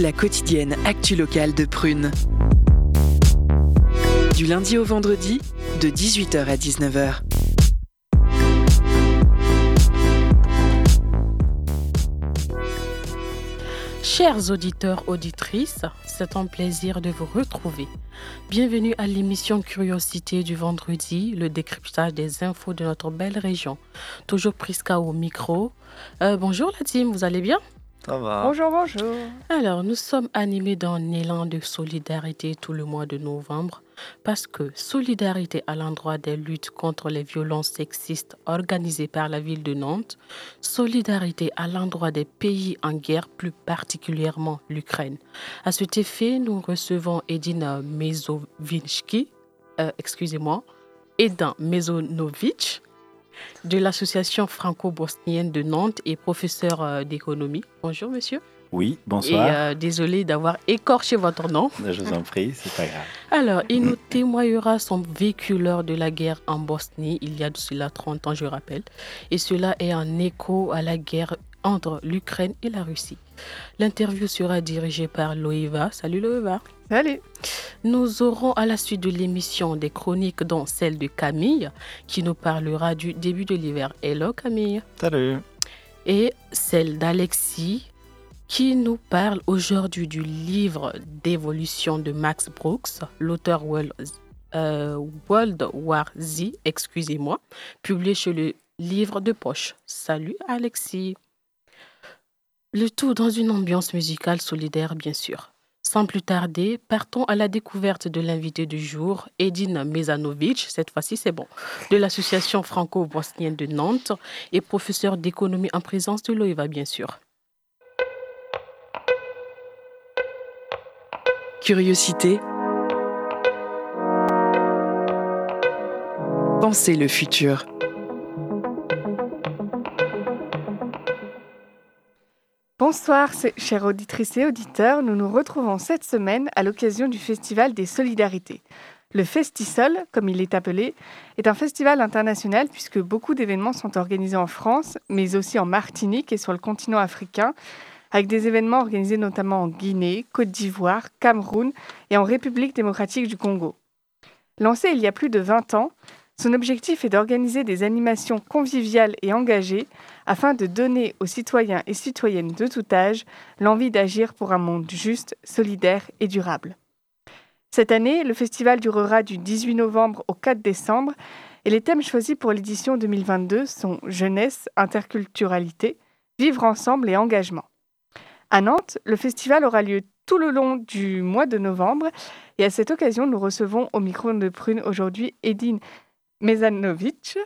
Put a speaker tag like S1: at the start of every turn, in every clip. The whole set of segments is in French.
S1: La quotidienne actu locale de Prune. Du lundi au vendredi, de 18h à 19h.
S2: Chers auditeurs, auditrices, c'est un plaisir de vous retrouver. Bienvenue à l'émission Curiosité du vendredi, le décryptage des infos de notre belle région. Toujours Prisca au micro. Euh, bonjour la team, vous allez bien?
S3: Ça va.
S4: Bonjour, bonjour.
S2: Alors, nous sommes animés d'un élan de solidarité tout le mois de novembre parce que solidarité à l'endroit des luttes contre les violences sexistes organisées par la ville de Nantes, solidarité à l'endroit des pays en guerre, plus particulièrement l'Ukraine. À cet effet, nous recevons Edina Mezovinski, euh, excusez-moi, Edin Mezonovic de l'association franco-bosnienne de Nantes et professeur euh, d'économie. Bonjour monsieur.
S3: Oui,
S2: Et
S3: bonsoir.
S2: euh, désolé d'avoir écorché votre nom.
S3: Je vous en prie, c'est pas grave.
S2: Alors, il nous témoignera son vécu lors de la guerre en Bosnie, il y a de cela 30 ans, je rappelle. Et cela est en écho à la guerre entre l'Ukraine et la Russie. L'interview sera dirigée par Loïva. Salut Loïva.
S4: Salut.
S2: Nous aurons à la suite de l'émission des chroniques, dont celle de Camille, qui nous parlera du début de l'hiver. Hello Camille.
S3: Salut.
S2: Et celle d'Alexis, qui nous parle aujourd'hui du livre d'évolution de Max Brooks, l'auteur World, euh, World War Z, excusez-moi, publié chez le livre de poche. Salut Alexis. Le tout dans une ambiance musicale solidaire, bien sûr. Sans plus tarder, partons à la découverte de l'invité du jour, Edine Mezanovic, cette fois-ci c'est bon, de l'association franco-bosnienne de Nantes et professeur d'économie en présence de l'OIVA, bien sûr.
S1: Curiosité. Pensez le futur.
S4: Bonsoir, chères auditrices et auditeurs. Nous nous retrouvons cette semaine à l'occasion du Festival des Solidarités. Le Festisol, comme il est appelé, est un festival international puisque beaucoup d'événements sont organisés en France, mais aussi en Martinique et sur le continent africain, avec des événements organisés notamment en Guinée, Côte d'Ivoire, Cameroun et en République démocratique du Congo. Lancé il y a plus de 20 ans, son objectif est d'organiser des animations conviviales et engagées afin de donner aux citoyens et citoyennes de tout âge l'envie d'agir pour un monde juste, solidaire et durable. Cette année, le festival durera du 18 novembre au 4 décembre et les thèmes choisis pour l'édition 2022 sont jeunesse, interculturalité, vivre ensemble et engagement. À Nantes, le festival aura lieu tout le long du mois de novembre et à cette occasion, nous recevons au micro de Prune aujourd'hui Edine Mezanovic.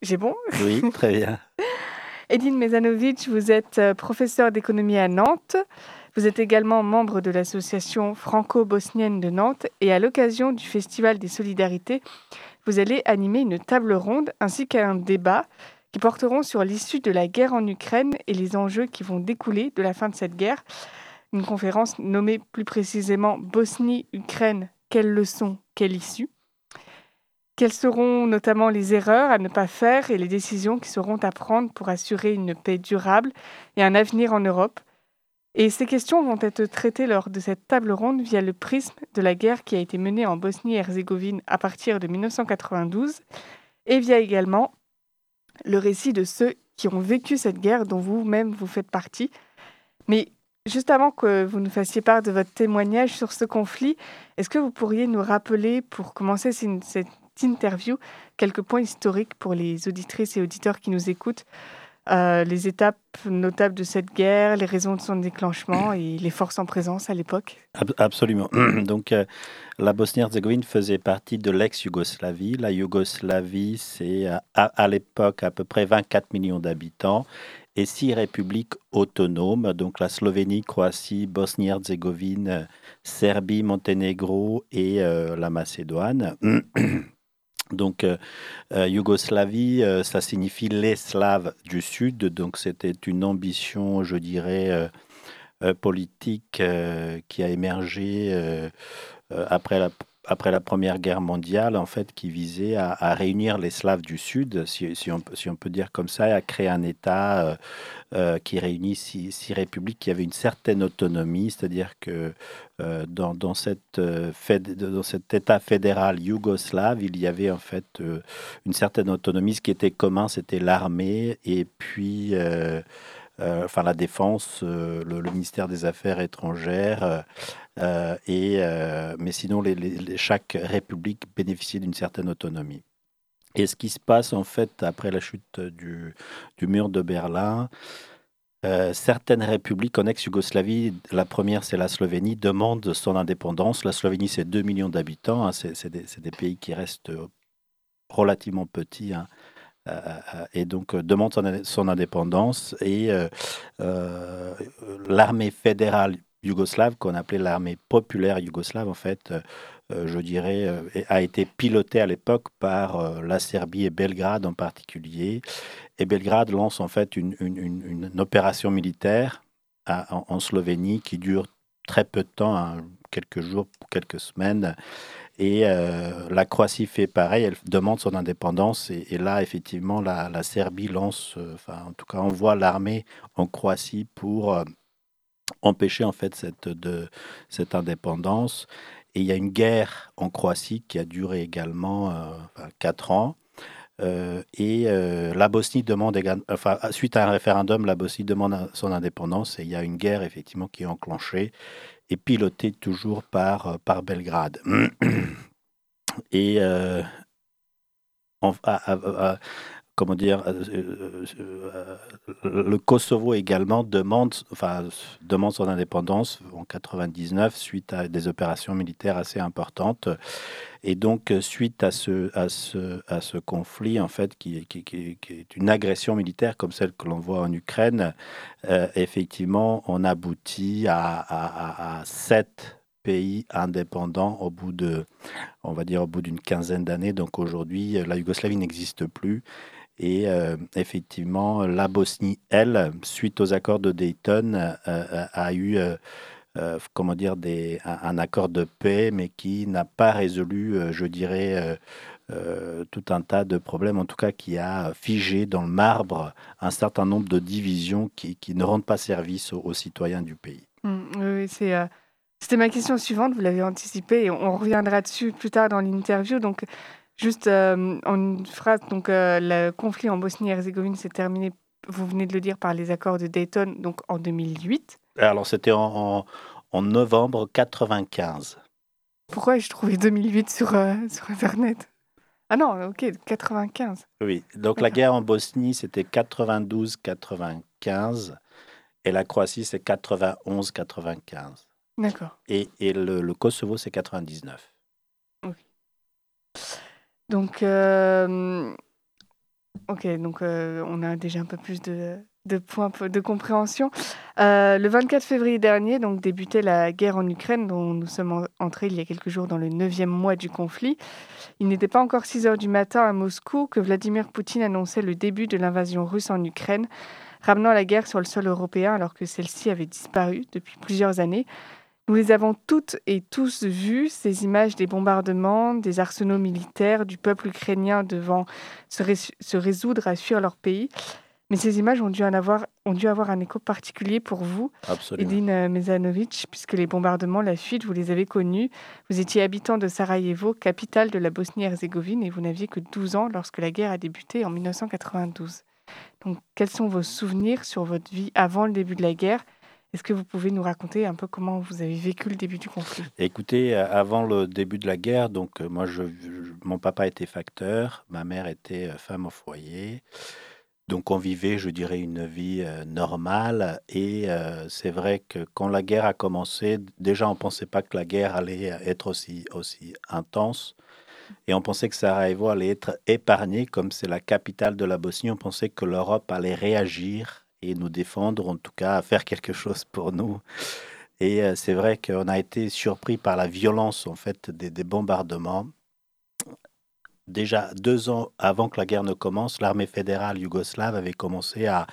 S4: J'ai bon?
S3: Oui, très bien.
S4: Edine Mezanovic, vous êtes euh, professeur d'économie à Nantes. Vous êtes également membre de l'association franco-bosnienne de Nantes et à l'occasion du Festival des Solidarités, vous allez animer une table ronde ainsi qu'un débat qui porteront sur l'issue de la guerre en Ukraine et les enjeux qui vont découler de la fin de cette guerre. Une conférence nommée plus précisément Bosnie-Ukraine, quelles leçons, quelle issue? Quelles seront notamment les erreurs à ne pas faire et les décisions qui seront à prendre pour assurer une paix durable et un avenir en Europe? Et ces questions vont être traitées lors de cette table ronde via le prisme de la guerre qui a été menée en Bosnie-Herzégovine à partir de 1992 et via également le récit de ceux qui ont vécu cette guerre dont vous-même vous faites partie. Mais juste avant que vous nous fassiez part de votre témoignage sur ce conflit, est-ce que vous pourriez nous rappeler, pour commencer cette interview, quelques points historiques pour les auditrices et auditeurs qui nous écoutent, euh, les étapes notables de cette guerre, les raisons de son déclenchement et les forces en présence à l'époque
S3: Ab- Absolument. Donc, euh, la Bosnie-Herzégovine faisait partie de l'ex-Yougoslavie. La Yougoslavie, c'est à, à- l'époque à peu près 24 millions d'habitants et six républiques autonomes, donc la Slovénie, Croatie, Bosnie-Herzégovine, euh, Serbie, Monténégro et euh, la Macédoine. Donc, euh, euh, Yougoslavie, euh, ça signifie les Slaves du Sud. Donc, c'était une ambition, je dirais, politique qui a émergé après la après la Première Guerre mondiale, en fait, qui visait à, réunir les Slaves du Sud, si, on, peut dire comme ça, et à créer un État euh, euh, qui réunit six, républiques qui avaient une certaine autonomie, c'est-à-dire que euh, dans, cet État fédéral yougoslave, il y avait en fait une certaine autonomie. Ce qui était commun, c'était l'armée et puis... enfin la défense, le, ministère des Affaires étrangères, et, euh, mais sinon, chaque république bénéficiait d'une certaine autonomie. Et ce qui se passe en fait après la chute du, mur de Berlin, euh, certaines républiques en ex-Yougoslavie, la première c'est la Slovénie, demandent son indépendance. La Slovénie c'est 2 millions d'habitants, hein, c'est des, pays qui restent relativement petits. Hein, et donc demandent son, son, indépendance. Et l'armée fédérale yougoslave qu'on appelait l'armée populaire yougoslave, en fait, euh, euh, je dirais, euh, a été pilotée à l'époque par la Serbie et Belgrade en particulier. Et Belgrade lance en fait une, une, opération militaire en, Slovénie qui dure très peu de temps, hein, quelques jours, quelques semaines. Et la Croatie fait pareil, elle demande son indépendance. Et, là, effectivement, la, la Serbie lance, enfin, en tout cas, envoie l'armée en Croatie pour empêcher en fait cette, cette indépendance. Et il y a une guerre en Croatie qui a duré également euh, quatre ans. Euh, et euh, la Bosnie demande, enfin, suite à un référendum, la Bosnie demande son indépendance et il y a une guerre effectivement qui est enclenchée et pilotée toujours par, par Belgrade. Et comment dire, euh, euh, euh, le Kosovo également demande, enfin, demande son indépendance en 99 suite à des opérations militaires assez importantes. Et donc, suite à ce, à ce, à ce conflit, en fait, qui, qui, qui, est une agression militaire comme celle que l'on voit en Ukraine, effectivement, on aboutit à, à, sept pays indépendants au bout de, on va dire, au bout d'une quinzaine d'années. Donc aujourd'hui, la Yougoslavie n'existe plus et euh, effectivement, la Bosnie, elle, suite aux accords de Dayton, euh, euh, a eu comment dire, un, accord de paix, mais qui n'a pas résolu, je dirais, tout un tas de problèmes, en tout cas qui a figé dans le marbre un certain nombre de divisions qui, ne rendent pas service aux, citoyens du pays.
S4: Mmh. C'était ma question suivante, vous l'avez anticipé et on reviendra dessus plus tard dans l'interview. Donc, Juste euh, en une phrase, donc euh, le conflit en Bosnie-Herzégovine s'est terminé, vous venez de le dire, par les accords de Dayton, donc en 2008.
S3: Alors c'était en, en, novembre 95.
S4: Pourquoi ai-je trouvé 2008 sur, euh, sur Internet? Ah non, ok, 95.
S3: Oui, donc la guerre en Bosnie c'était 92-95 et la Croatie c'est 91-95.
S4: D'accord.
S3: Et, et le, le Kosovo c'est 99.
S4: Ok. Donc, euh, ok, euh, on a déjà un peu plus de, de points de compréhension. Euh, le 24 février dernier, donc débutait la guerre en Ukraine, dont nous sommes entrés il y a quelques jours dans le neuvième mois du conflit. Il n'était pas encore 6 heures du matin à Moscou que Vladimir Poutine annonçait le début de l'invasion russe en Ukraine, ramenant la guerre sur le sol européen alors que celle-ci avait disparu depuis plusieurs années. Nous les avons toutes et tous vues, ces images des bombardements, des arsenaux militaires, du peuple ukrainien devant se, résoudre à fuir leur pays. Mais ces images ont dû, en avoir, ont dû avoir un écho particulier pour vous, Edine euh, Mezanovic, puisque les bombardements, la fuite, vous les avez connus. Vous étiez habitant de Sarajevo, capitale de la Bosnie-Herzégovine, et vous n'aviez que 12 ans lorsque la guerre a débuté en 1992. Donc, quels sont vos souvenirs sur votre vie avant le début de la guerre? Est-ce que vous pouvez nous raconter un peu comment vous avez vécu le début du conflit?
S3: Écoutez, euh, avant le début de la guerre, donc euh, moi, mon papa était facteur, ma mère était euh, femme au foyer. Donc on vivait, je dirais, une vie normale. Et c'est vrai que quand la guerre a commencé, déjà on ne pensait pas que la guerre allait être aussi, aussi intense. Et on pensait que Sarajevo allait être épargné, comme c'est la capitale de la Bosnie. On pensait que l'Europe allait réagir et nous défendre, en tout cas faire quelque chose pour nous. Et euh, c'est vrai qu'on a été surpris par la violence en fait des, bombardements. Déjà deux ans avant que la guerre ne commence, l'armée fédérale yougoslave avait commencé à,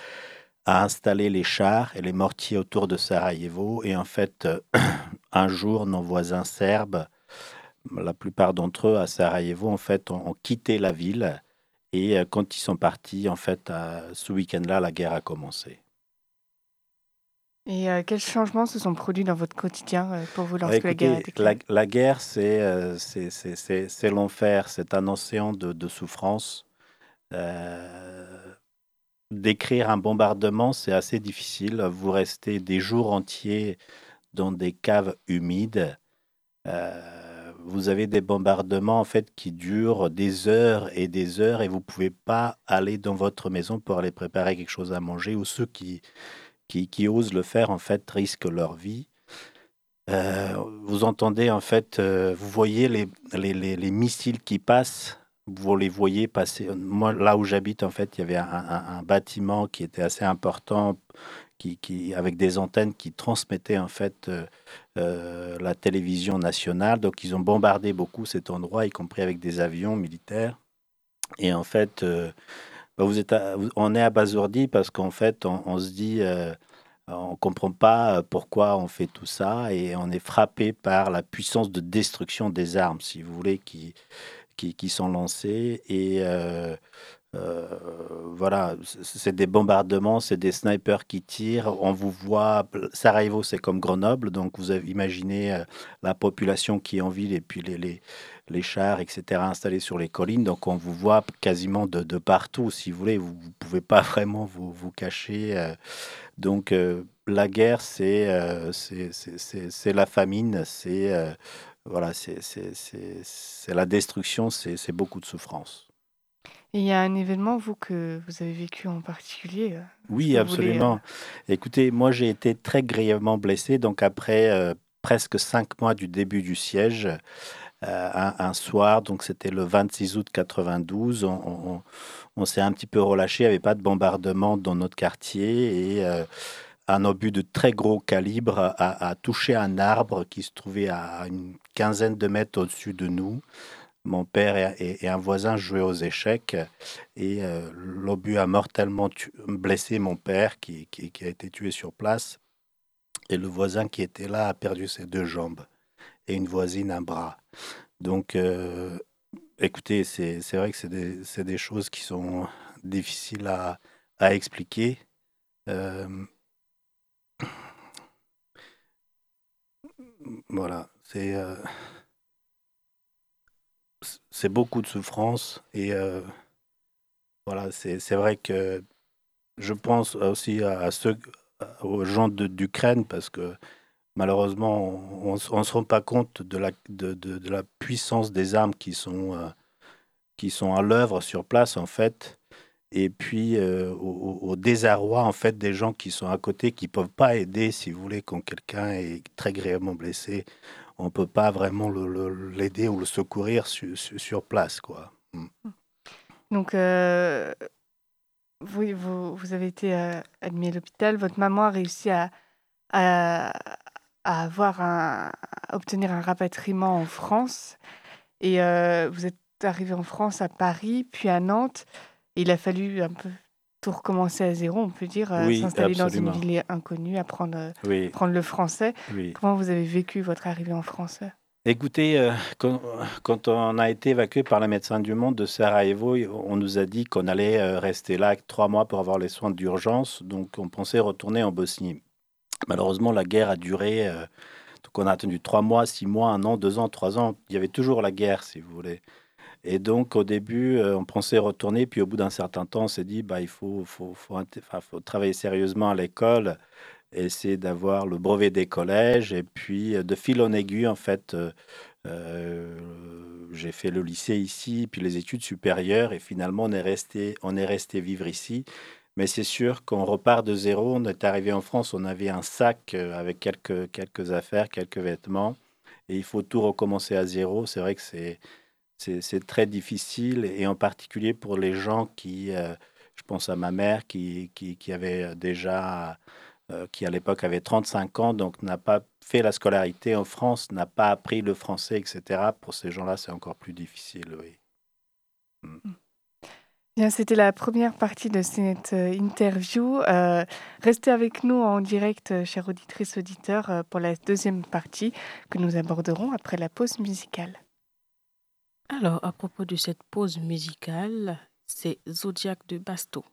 S3: à, installer les chars et les mortiers autour de Sarajevo. Et en fait, un jour, nos voisins serbes la plupart d'entre eux à Sarajevo, en fait, ont, quitté la ville. Et quand ils sont partis, en fait, ce week-end-là, la guerre a commencé.
S4: Et quels changements se sont produits dans votre quotidien pour vous lorsque la guerre a
S3: la, la, guerre, c'est c'est l'enfer, c'est un océan de, de souffrance. Décrire un bombardement, c'est assez difficile. Vous restez des jours entiers dans des caves humides. Vous avez des bombardements en fait qui durent des heures et des heures et vous pouvez pas aller dans votre maison pour aller préparer quelque chose à manger ou ceux qui qui, osent le faire, en fait, risquent leur vie. Euh, vous entendez, en fait, euh, vous voyez les, les, les, missiles qui passent, vous les voyez passer. Moi, là où j'habite, en fait, il y avait un, bâtiment qui était assez important, avec des antennes qui transmettaient, en fait, euh, la télévision nationale. Donc, ils ont bombardé beaucoup cet endroit, y compris avec des avions militaires. Et en fait, bah, vous êtes on est abasourdi parce qu'en fait, on, se dit, euh, on ne comprend pas euh, pourquoi on fait tout ça et on est frappé par la puissance de destruction des armes, si vous voulez, qui, qui, sont lancées. Et euh, voilà, c'est des bombardements, c'est des snipers qui tirent. On vous voit, Sarajevo, c'est comme Grenoble, donc vous avez imaginé la population qui est en ville et puis les, les chars, etc., installés sur les collines. Donc on vous voit quasiment de, partout, si vous voulez. Vous ne pouvez pas vraiment vous, cacher. Euh. donc euh, la guerre, euh, c'est c'est la famine, c'est voilà, c'est la destruction, c'est beaucoup de souffrance.
S4: Il y a un événement, vous, que vous avez vécu en particulier
S3: Oui, absolument. Écoutez, moi, j'ai été très grièvement blessé. Donc, après presque cinq mois du début du siège, euh, un, soir, donc c'était le 26 août 92. On, s'est un petit peu relâché, il n'y avait pas de bombardement dans notre quartier et euh, un obus de très gros calibre a, touché un arbre qui se trouvait à une quinzaine de mètres au-dessus de nous. Mon père et, un voisin jouaient aux échecs et euh, l'obus a mortellement blessé mon père qui, a été tué sur place. Et le voisin qui était là a perdu ses deux jambes et une voisine un bras. Donc, euh, écoutez, c'est vrai que c'est des, des, choses qui sont difficiles à, à expliquer. Euh, voilà, c'est c'est beaucoup de souffrance et voilà, c'est vrai que je pense aussi à, ceux, aux gens d'Ukraine parce que malheureusement, on ne se rend pas compte de la, de, de, la puissance des armes qui sont, euh, qui sont à l'œuvre sur place, en fait. Et puis, euh, au, désarroi, en fait, des gens qui sont à côté, qui peuvent pas aider, si vous voulez, quand quelqu'un est très grièvement blessé. On ne peut pas vraiment l'aider ou le secourir sur, place, quoi. Mm.
S4: Donc, euh, vous, avez été admis à l'hôpital. Votre maman a réussi à avoir un, obtenir un rapatriement en France. Et euh, vous êtes arrivé en France à Paris, puis à Nantes. il a fallu un peu tout recommencer à zéro, on peut dire, euh, s'installer dans une ville inconnue, apprendre, prendre le français. Comment vous avez vécu votre arrivée en France?
S3: Écoutez, euh, quand, quand, on a été évacué par la médecin du monde de Sarajevo, on nous a dit qu'on allait rester là trois mois pour avoir les soins d'urgence. Donc, on pensait retourner en Bosnie. Malheureusement, la guerre a duré. Euh, donc on a attendu trois mois, six mois, un an, deux ans, trois ans. Il y avait toujours la guerre, si vous voulez. Et donc, au début, euh, on pensait retourner. Puis, au bout d'un certain temps, on s'est dit bah, il faut, travailler sérieusement à l'école, essayer d'avoir le brevet des collèges. Et puis, euh, de fil en aiguille, en fait, j'ai fait le lycée ici, puis les études supérieures. Et finalement, on est resté, vivre ici. Mais c'est sûr qu'on repart de zéro. On est arrivé en France, on avait un sac euh, avec quelques, quelques affaires, quelques vêtements. Et il faut tout recommencer à zéro. C'est vrai que c'est, c'est, très difficile. Et en particulier pour les gens qui, euh, je pense à ma mère qui, qui, avait déjà, euh, qui à l'époque avait 35 ans, donc n'a pas fait la scolarité en France, n'a pas appris le français, etc. Pour ces gens-là, c'est encore plus difficile, oui. Mm.
S4: Mm. C'était la première partie de cette euh, interview. Euh, restez avec nous en direct, euh, chers auditrices, auditeurs, pour la deuxième partie que nous aborderons après la pause musicale.
S5: Alors, à propos de cette pause musicale, c'est Zodiac de Basto.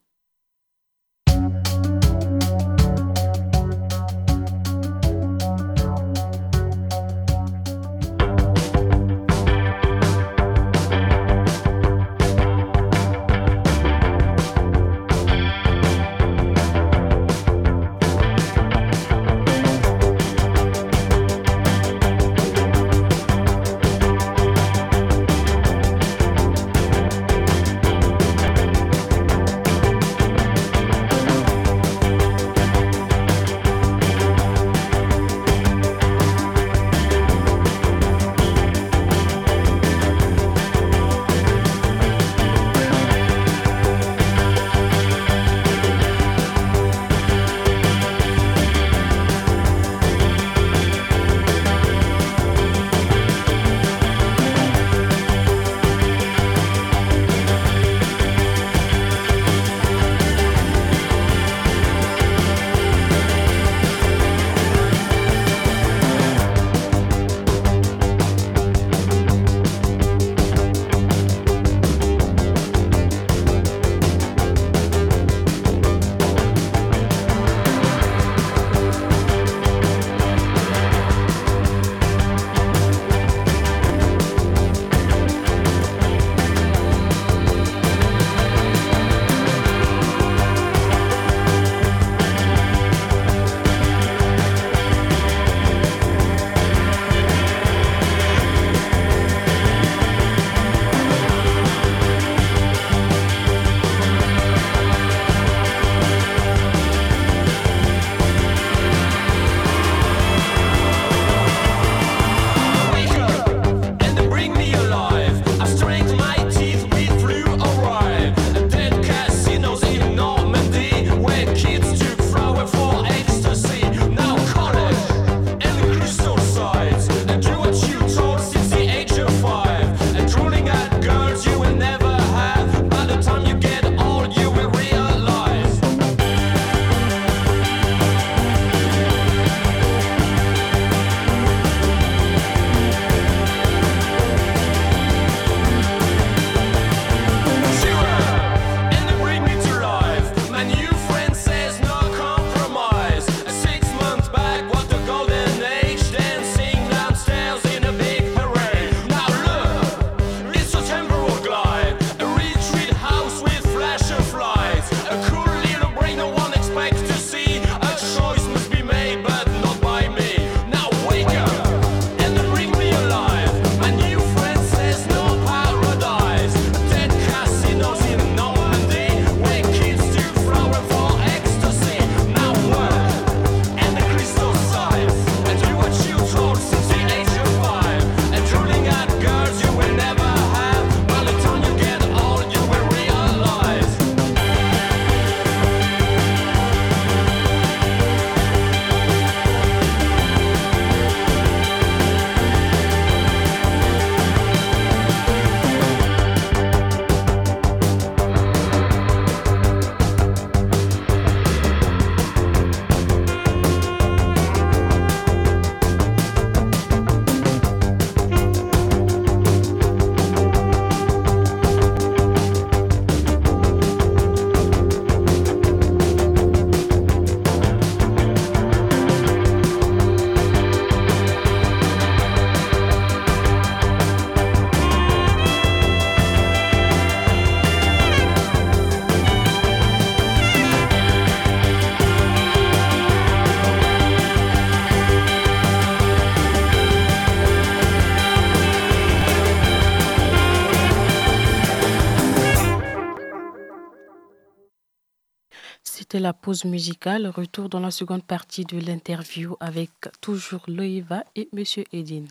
S5: Pause musicale. Retour dans la seconde partie de l'interview avec toujours Loïva et Monsieur Edine.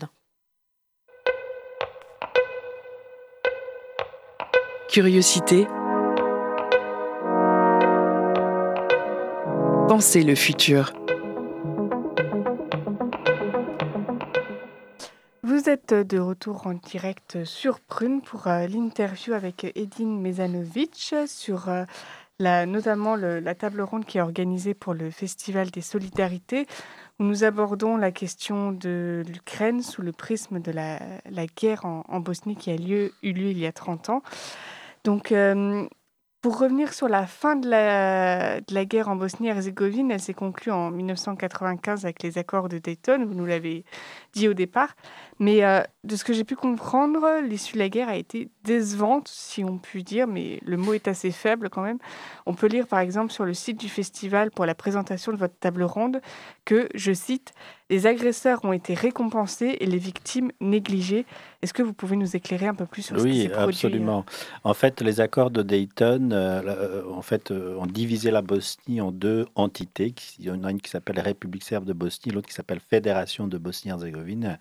S1: Curiosité. Pensez le futur.
S4: Vous êtes de retour en direct sur Prune pour euh, l'interview avec Edine Mezanovic sur notamment la table ronde qui est organisée pour le Festival des Solidarités. où nous abordons la question de l'Ukraine sous le prisme de la, guerre en, Bosnie qui a lieu, eu lieu il y a 30 ans. Donc, euh, pour revenir sur la fin de la, de la guerre en Bosnie-Herzégovine, elle s'est conclue en 1995 avec les accords de Dayton, vous nous l'avez dit au départ. Mais euh, de ce que j'ai pu comprendre, l'issue de la guerre a été décevante, si on peut dire, mais le mot est assez faible quand même. On peut lire par exemple sur le site du festival pour la présentation de votre table ronde que, je cite, les agresseurs ont été récompensés et les victimes négligées. Est-ce que vous pouvez nous éclairer un peu plus sur ce qui s'est
S3: produit Oui, absolument. En fait, les accords de Dayton, euh, euh, en fait, ont divisé la Bosnie en deux entités. Il y en a une qui s'appelle République serbe de Bosnie, l'autre qui s'appelle Fédération de Bosnie-Herzégovine.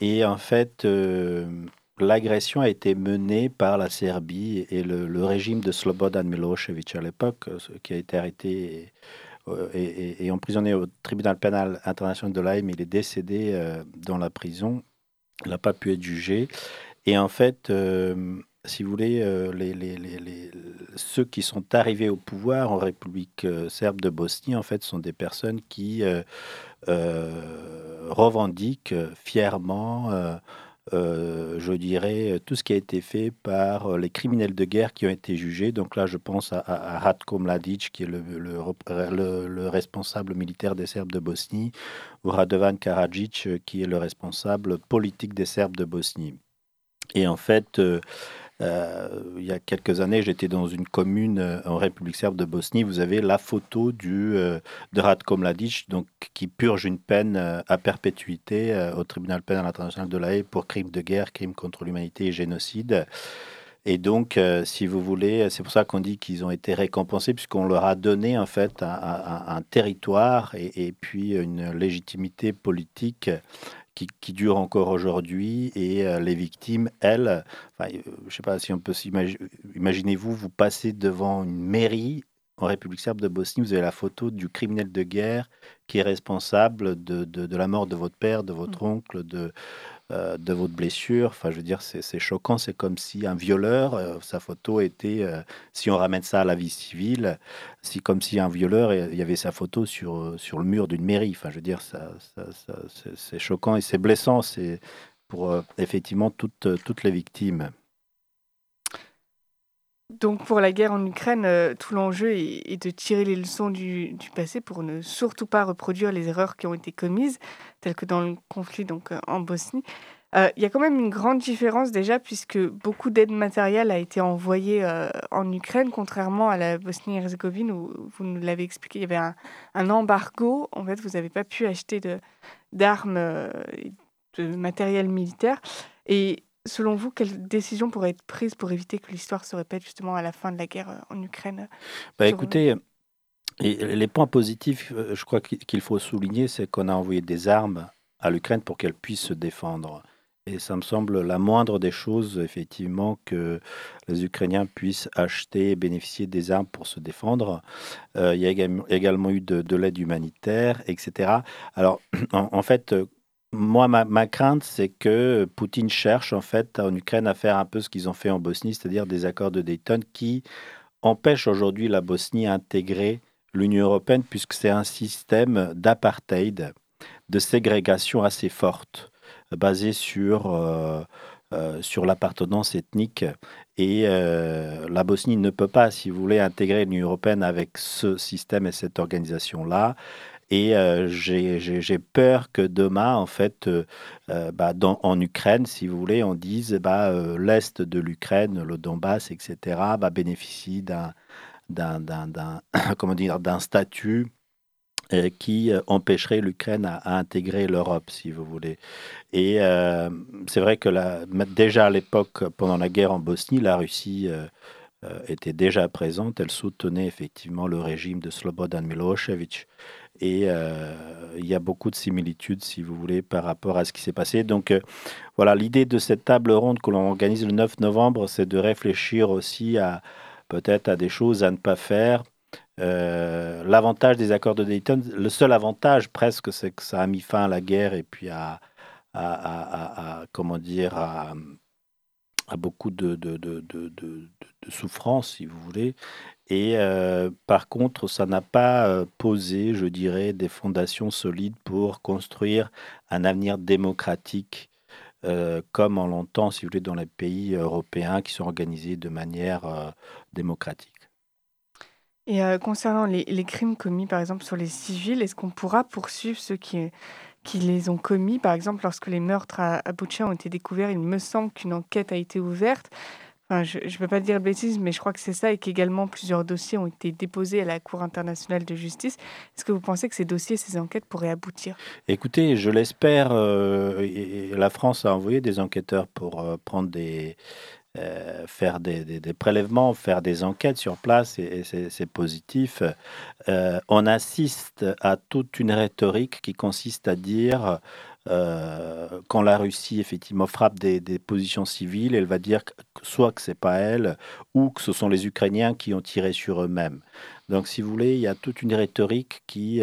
S3: Et en fait, euh, l'agression a été menée par la Serbie et le, régime de Slobodan Milosevic à l'époque, euh, qui a été arrêté euh, et, emprisonné au tribunal pénal international de l'AIM. Il est décédé dans la prison. Il n'a pas pu être jugé. Et en fait, si vous voulez, ceux qui sont arrivés au pouvoir en République serbe de Bosnie, en fait, sont des personnes qui revendique fièrement, euh, euh, je dirais, tout ce qui a été fait par les criminels de guerre qui ont été jugés. Donc là, je pense à, Ratko Mladic, qui est le, le, responsable militaire des Serbes de Bosnie, ou Radovan Karadzic, qui est le responsable politique des Serbes de Bosnie. Et en fait, euh, il y a quelques années, j'étais dans une commune euh, en République serbe de Bosnie. Vous avez la photo du, euh, de Ratko Mladic, donc, qui purge une peine à perpétuité au tribunal pénal international de la Haye pour crimes de guerre, crimes contre l'humanité et génocide. Et donc, si vous voulez, c'est pour ça qu'on dit qu'ils ont été récompensés, puisqu'on leur a donné en fait un, territoire et, puis une légitimité politique qui, dure encore aujourd'hui et euh, les victimes, elles, enfin, euh, je ne sais pas si on peut s'imaginer, imaginez-vous, vous passez devant une mairie en République serbe de Bosnie, vous avez la photo du criminel de guerre qui est responsable de, de, la mort de votre père, de votre mmh. oncle, de, euh, de votre blessure. Enfin, je veux dire, c'est choquant. C'est comme si un violeur, euh, sa photo était, euh, si on ramène ça à la vie civile, si comme si un violeur, il y avait sa photo sur, sur le mur d'une mairie. Enfin, je veux dire, ça, c'est choquant et c'est blessant. C'est pour effectivement toutes, toutes les victimes.
S4: Donc pour la guerre en Ukraine, tout l'enjeu est, de tirer les leçons du, passé pour ne surtout pas reproduire les erreurs qui ont été commises, telles que dans le conflit donc, en Bosnie. Il y a quand même une grande différence déjà puisque beaucoup d'aide matérielle a été envoyée en Ukraine, contrairement à la Bosnie-Herzégovine où vous nous l'avez expliqué, il y avait un, embargo. En fait, vous n'avez pas pu acheter d'armes, de, de matériel militaire. Et Selon vous, quelles décisions pourraient être prises pour éviter que l'histoire se répète justement à la fin de la guerre euh, en Ukraine
S3: bah, Écoutez, et les points positifs, euh, je crois qu'il faut souligner, c'est qu'on a envoyé des armes à l'Ukraine pour qu'elle puisse se défendre. Et ça me semble la moindre des choses, effectivement, que les Ukrainiens puissent acheter et bénéficier des armes pour se défendre. Euh, il y a également, eu de, l'aide humanitaire, etc. Alors, en fait, moi, ma, crainte, c'est que Poutine cherche en fait en Ukraine à faire un peu ce qu'ils ont fait en Bosnie, c'est-à-dire des accords de Dayton qui empêchent aujourd'hui la Bosnie à intégrer l'Union européenne puisque c'est un système d'apartheid, de ségrégation assez forte, basé sur, euh, euh, sur l'appartenance ethnique. Et euh, la Bosnie ne peut pas, si vous voulez, intégrer l'Union européenne avec ce système et cette organisation-là. Et euh, j'ai peur que demain, en fait, euh, euh, bah, en Ukraine, si vous voulez, on dise bah, l'Est de l'Ukraine, le Donbass, etc., va bénéficier d'un d'un statut qui empêcherait l'Ukraine à, intégrer l'Europe, si vous voulez. Et c'est vrai que la, déjà à l'époque, pendant la guerre en Bosnie, la Russie était déjà présente. Elle soutenait effectivement le régime de Slobodan Milosevic. Et euh, il y a beaucoup de similitudes, si vous voulez, par rapport à ce qui s'est passé. Donc euh, voilà, l'idée de cette table ronde que l'on organise le 9 novembre, c'est de réfléchir aussi à peut-être à des choses à ne pas faire. Euh, l'avantage des accords de Dayton, le seul avantage presque, c'est que ça a mis fin à la guerre et puis à, comment dire, à, beaucoup de, de, de, souffrance, si vous voulez. Et par contre, ça n'a pas posé, je dirais, des fondations solides pour construire un avenir démocratique comme on l'entend, si vous voulez, dans les pays européens qui sont organisés de manière démocratique.
S4: Et concernant les, les, crimes commis, par exemple, sur les civils, est-ce qu'on pourra poursuivre ceux qui, qui les ont commis? Par exemple, lorsque les meurtres à, à ont été découverts, il me semble qu'une enquête a été ouverte. Enfin, je ne peux pas dire bêtises, mais je crois que c'est ça et qu'également plusieurs dossiers ont été déposés à la Cour internationale de justice. Est-ce que vous pensez que ces dossiers, ces enquêtes pourraient aboutir?
S3: Écoutez, je l'espère. Euh, la France a envoyé des enquêteurs pour euh, prendre des, euh, faire des, prélèvements, faire des enquêtes sur place, et, c'est positif. On assiste à toute une rhétorique qui consiste à dire quand la Russie effectivement frappe des, positions civiles, elle va dire soit que c'est pas elle, ou que ce sont les Ukrainiens qui ont tiré sur eux-mêmes. Donc, si vous voulez, il y a toute une rhétorique qui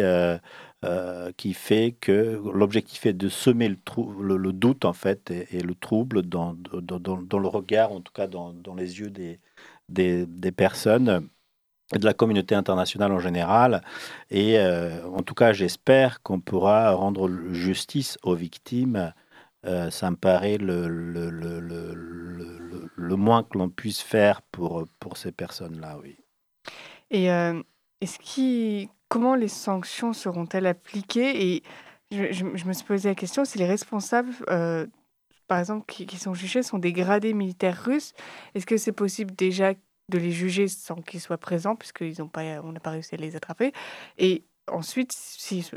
S3: euh, qui fait que l'objectif est de semer le, le, doute en fait et, le trouble dans, le regard, en tout cas dans, les yeux des, des, personnes de la communauté internationale en général. Et euh, en tout cas, j'espère qu'on pourra rendre justice aux victimes. Euh, ça me paraît le, le, le moins que l'on puisse faire pour, pour ces personnes-là, oui.
S4: Et est-ce qu'il comment les sanctions seront-elles appliquées? Et je, me suis posé la question si les responsables, euh, par exemple, qui, sont jugés, sont des gradés militaires russes. Est-ce que c'est possible déjà de les juger sans qu'ils soient présents, puisqu'ils ont pas, on n'a pas réussi à les attraper Et ensuite, si,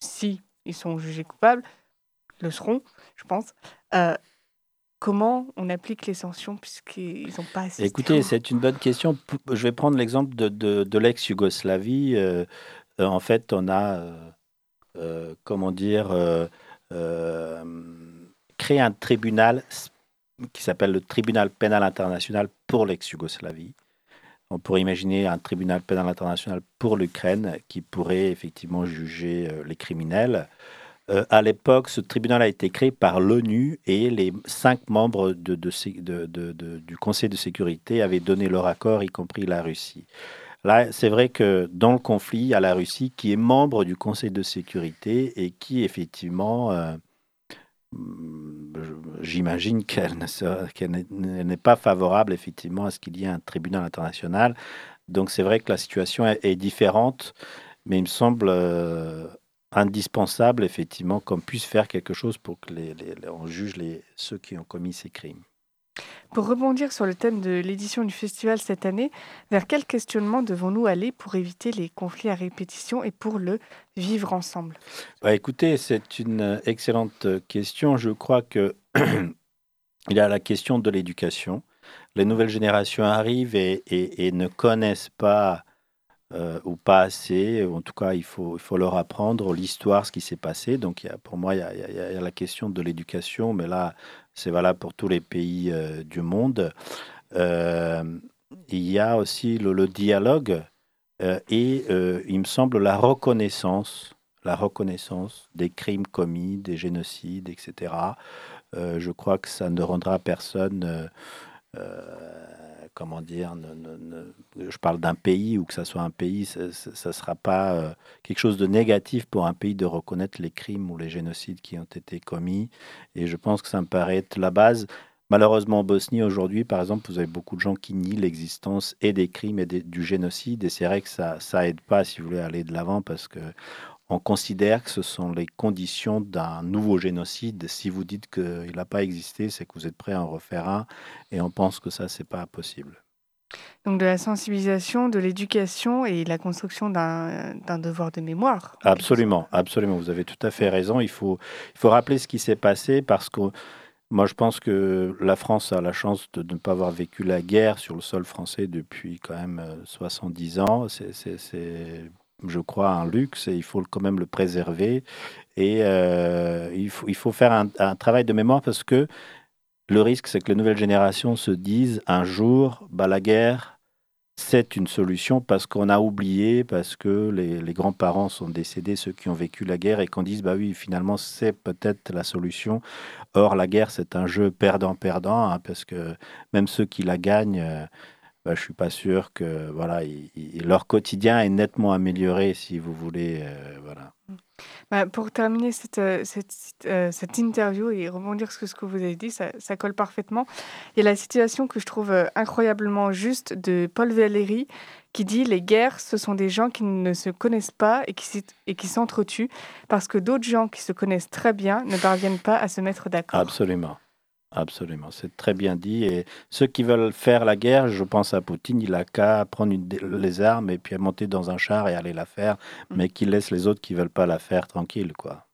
S4: si ils sont jugés coupables, le seront, je pense. Euh, comment on applique les sanctions puisqu'ils n'ont pas assisté
S3: Écoutez, c'est une bonne question. Je vais prendre l'exemple de, de, l'ex-Yougoslavie. Euh, euh, en fait, on a, euh, comment dire, créé un tribunal qui s'appelle le tribunal pénal international pour l'ex-Yougoslavie. On pourrait imaginer un tribunal pénal international pour l'Ukraine qui pourrait effectivement juger les criminels. Euh, à l'époque, ce tribunal a été créé par l'ONU et les cinq membres du Conseil de sécurité avaient donné leur accord, y compris la Russie. Là, c'est vrai que dans le conflit, il y a la Russie qui est membre du Conseil de sécurité et qui, effectivement, euh, j'imagine qu'elle n'est pas favorable, effectivement, à ce qu'il y ait un tribunal international. Donc, c'est vrai que la situation est, différente, mais il me semble euh, indispensable, effectivement, qu'on puisse faire quelque chose pour que les, on juge les, ceux qui ont commis ces crimes.
S4: Pour rebondir sur le thème de l'édition du festival cette année, vers quel questionnement devons-nous aller pour éviter les conflits à répétition et pour le vivre ensemble?
S3: Bah, Écoutez, c'est une excellente question. Je crois que il y a la question de l'éducation. Les nouvelles générations arrivent et, ne connaissent pas euh, ou pas assez. En tout cas, il faut, leur apprendre l'histoire, ce qui s'est passé. Donc, pour moi, il y, a, il y, a, la question de l'éducation, mais là, c'est valable pour tous les pays euh, du monde. Euh, il y a aussi le, le dialogue et, il me semble, la reconnaissance, la reconnaissance des crimes commis, des génocides, etc. je crois que ça ne rendra personne comment dire, je parle d'un pays ou que ça soit un pays, ça ne sera pas euh, quelque chose de négatif pour un pays de reconnaître les crimes ou les génocides qui ont été commis. Et je pense que ça me paraît être la base. Malheureusement, en Bosnie, aujourd'hui, par exemple, vous avez beaucoup de gens qui nient l'existence et des crimes et du génocide. Et c'est vrai que ça ça aide pas, si vous voulez, aller de l'avant parce que on considère que ce sont les conditions d'un nouveau génocide. Si vous dites qu'il n'a pas existé, c'est que vous êtes prêt à en refaire un, et on pense que ça, c'est pas possible.
S4: Donc de la sensibilisation, de l'éducation et la construction d'un devoir de mémoire.
S3: Absolument, absolument. Vous avez tout à fait raison. Il faut, il faut rappeler ce qui s'est passé parce que moi, je pense que la France a la chance de, ne pas avoir vécu la guerre sur le sol français depuis quand même 70 euh, ans. C'est je crois, un luxe et il faut quand même le préserver. Et euh, il, faut, il faut faire un, travail de mémoire parce que le risque, c'est que les nouvelles générations se disent un jour, bah, la guerre, c'est une solution parce qu'on a oublié, parce que les, grands-parents sont décédés, ceux qui ont vécu la guerre, et qu'on dise, bah oui, finalement, c'est peut-être la solution. Or, la guerre, c'est un jeu perdant-perdant, hein, parce que même ceux qui la gagnent, bah, je suis pas sûr que voilà, leur quotidien est nettement amélioré, si vous voulez. Euh, voilà.
S4: Bah, pour terminer cette, euh, cette, euh, cette, interview et rebondir sur ce que vous avez dit, ça, ça, colle parfaitement. Il y a la situation que je trouve incroyablement juste de Paul Valéry qui dit les guerres, ce sont des gens qui ne se connaissent pas et qui, et qui s'entretuent parce que d'autres gens qui se connaissent très bien ne parviennent pas à se mettre d'accord.
S3: Absolument. Absolument, c'est très bien dit. Et ceux qui veulent faire la guerre, je pense à Poutine, il a qu'à prendre les armes et puis à monter dans un char et aller la faire, mm. mais qu'il laisse les autres qui veulent pas la faire tranquille, quoi.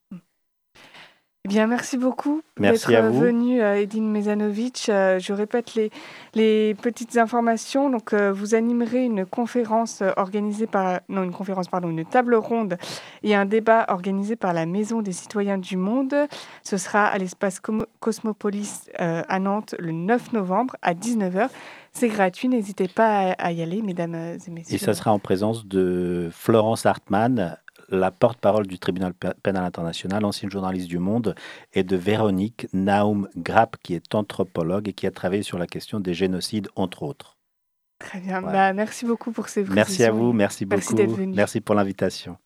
S4: Eh bien, merci beaucoup d'être venu, euh, Edine Mezanovic. Euh, je répète les, les petites informations. Donc, euh, vous animerez une conférence organisée par, non, une conférence, pardon, une table ronde et un débat organisé par la Maison des citoyens du monde. Ce sera à l'espace Cosmopolis à Nantes le 9 novembre à 19h. C'est gratuit, n'hésitez pas à, y aller, mesdames et messieurs.
S3: Et ça sera en présence de Florence Hartmann, la porte-parole du tribunal pénal international, ancienne journaliste du Monde, et de Véronique Naum Grapp, qui est anthropologue et qui a travaillé sur la question des génocides, entre autres.
S4: Très bien. Bah, merci beaucoup pour ces précisions.
S3: Merci à vous, merci beaucoup. Merci, merci pour l'invitation.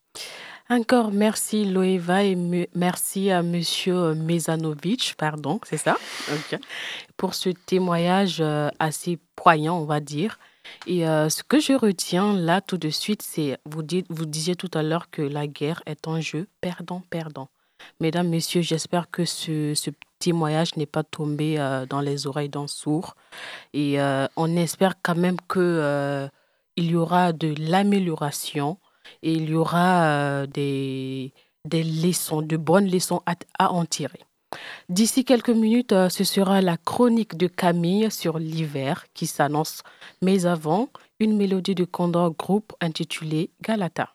S2: Encore merci Loeva et merci à Monsieur Mezanovic, pardon, c'est ça, pour ce témoignage euh, assez poignant, on va dire. Et euh, ce que je retiens là tout de suite, c'est, vous, vous disiez tout à l'heure que la guerre est un jeu perdant-perdant. Mesdames, Messieurs, j'espère que ce, ce témoignage n'est pas tombé euh, dans les oreilles d'un sourd. Et euh, on espère quand même qu'il il y aura de l'amélioration et il y aura des, des leçons, de bonnes leçons à en tirer. D'ici quelques minutes, euh, ce sera la chronique de Camille sur l'hiver qui s'annonce. Mais avant, une mélodie de Condor Group intitulée Galata.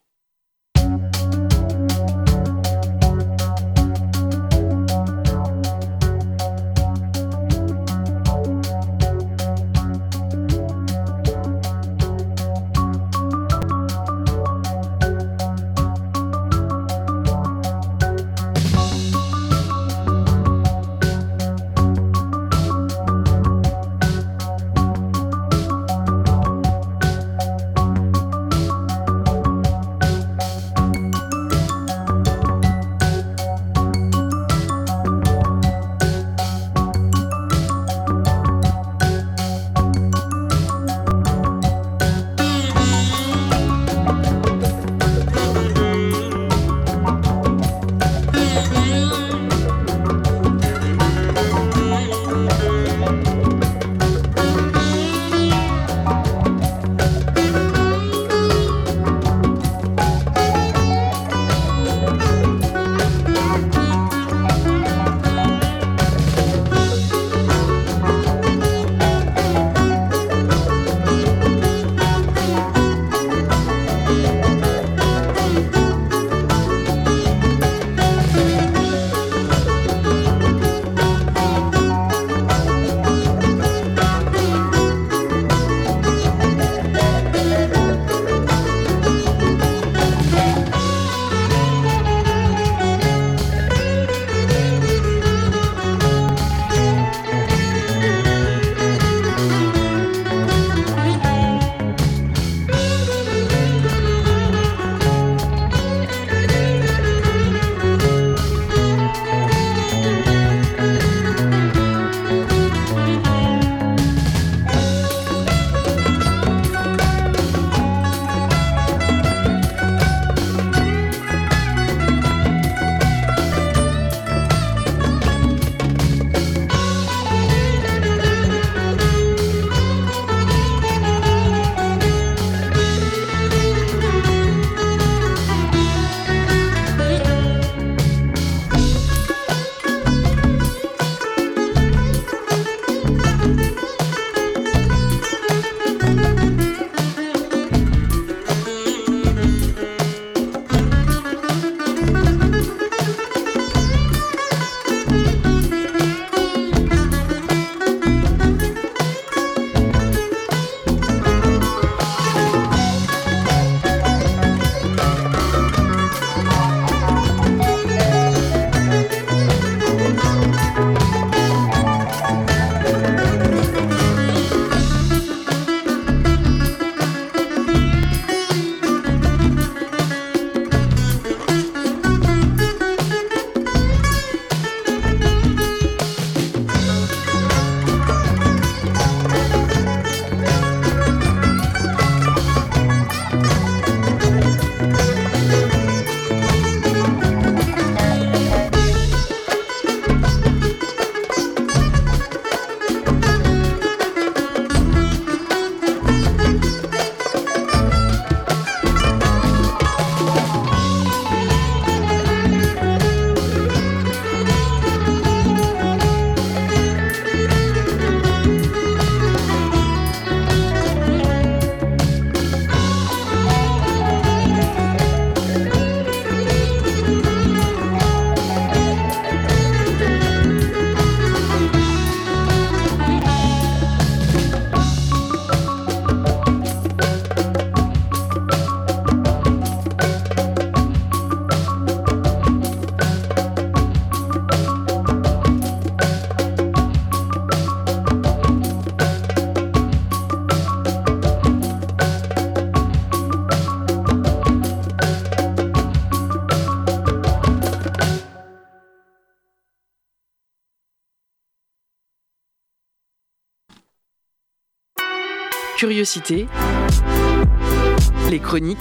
S1: Les chroniques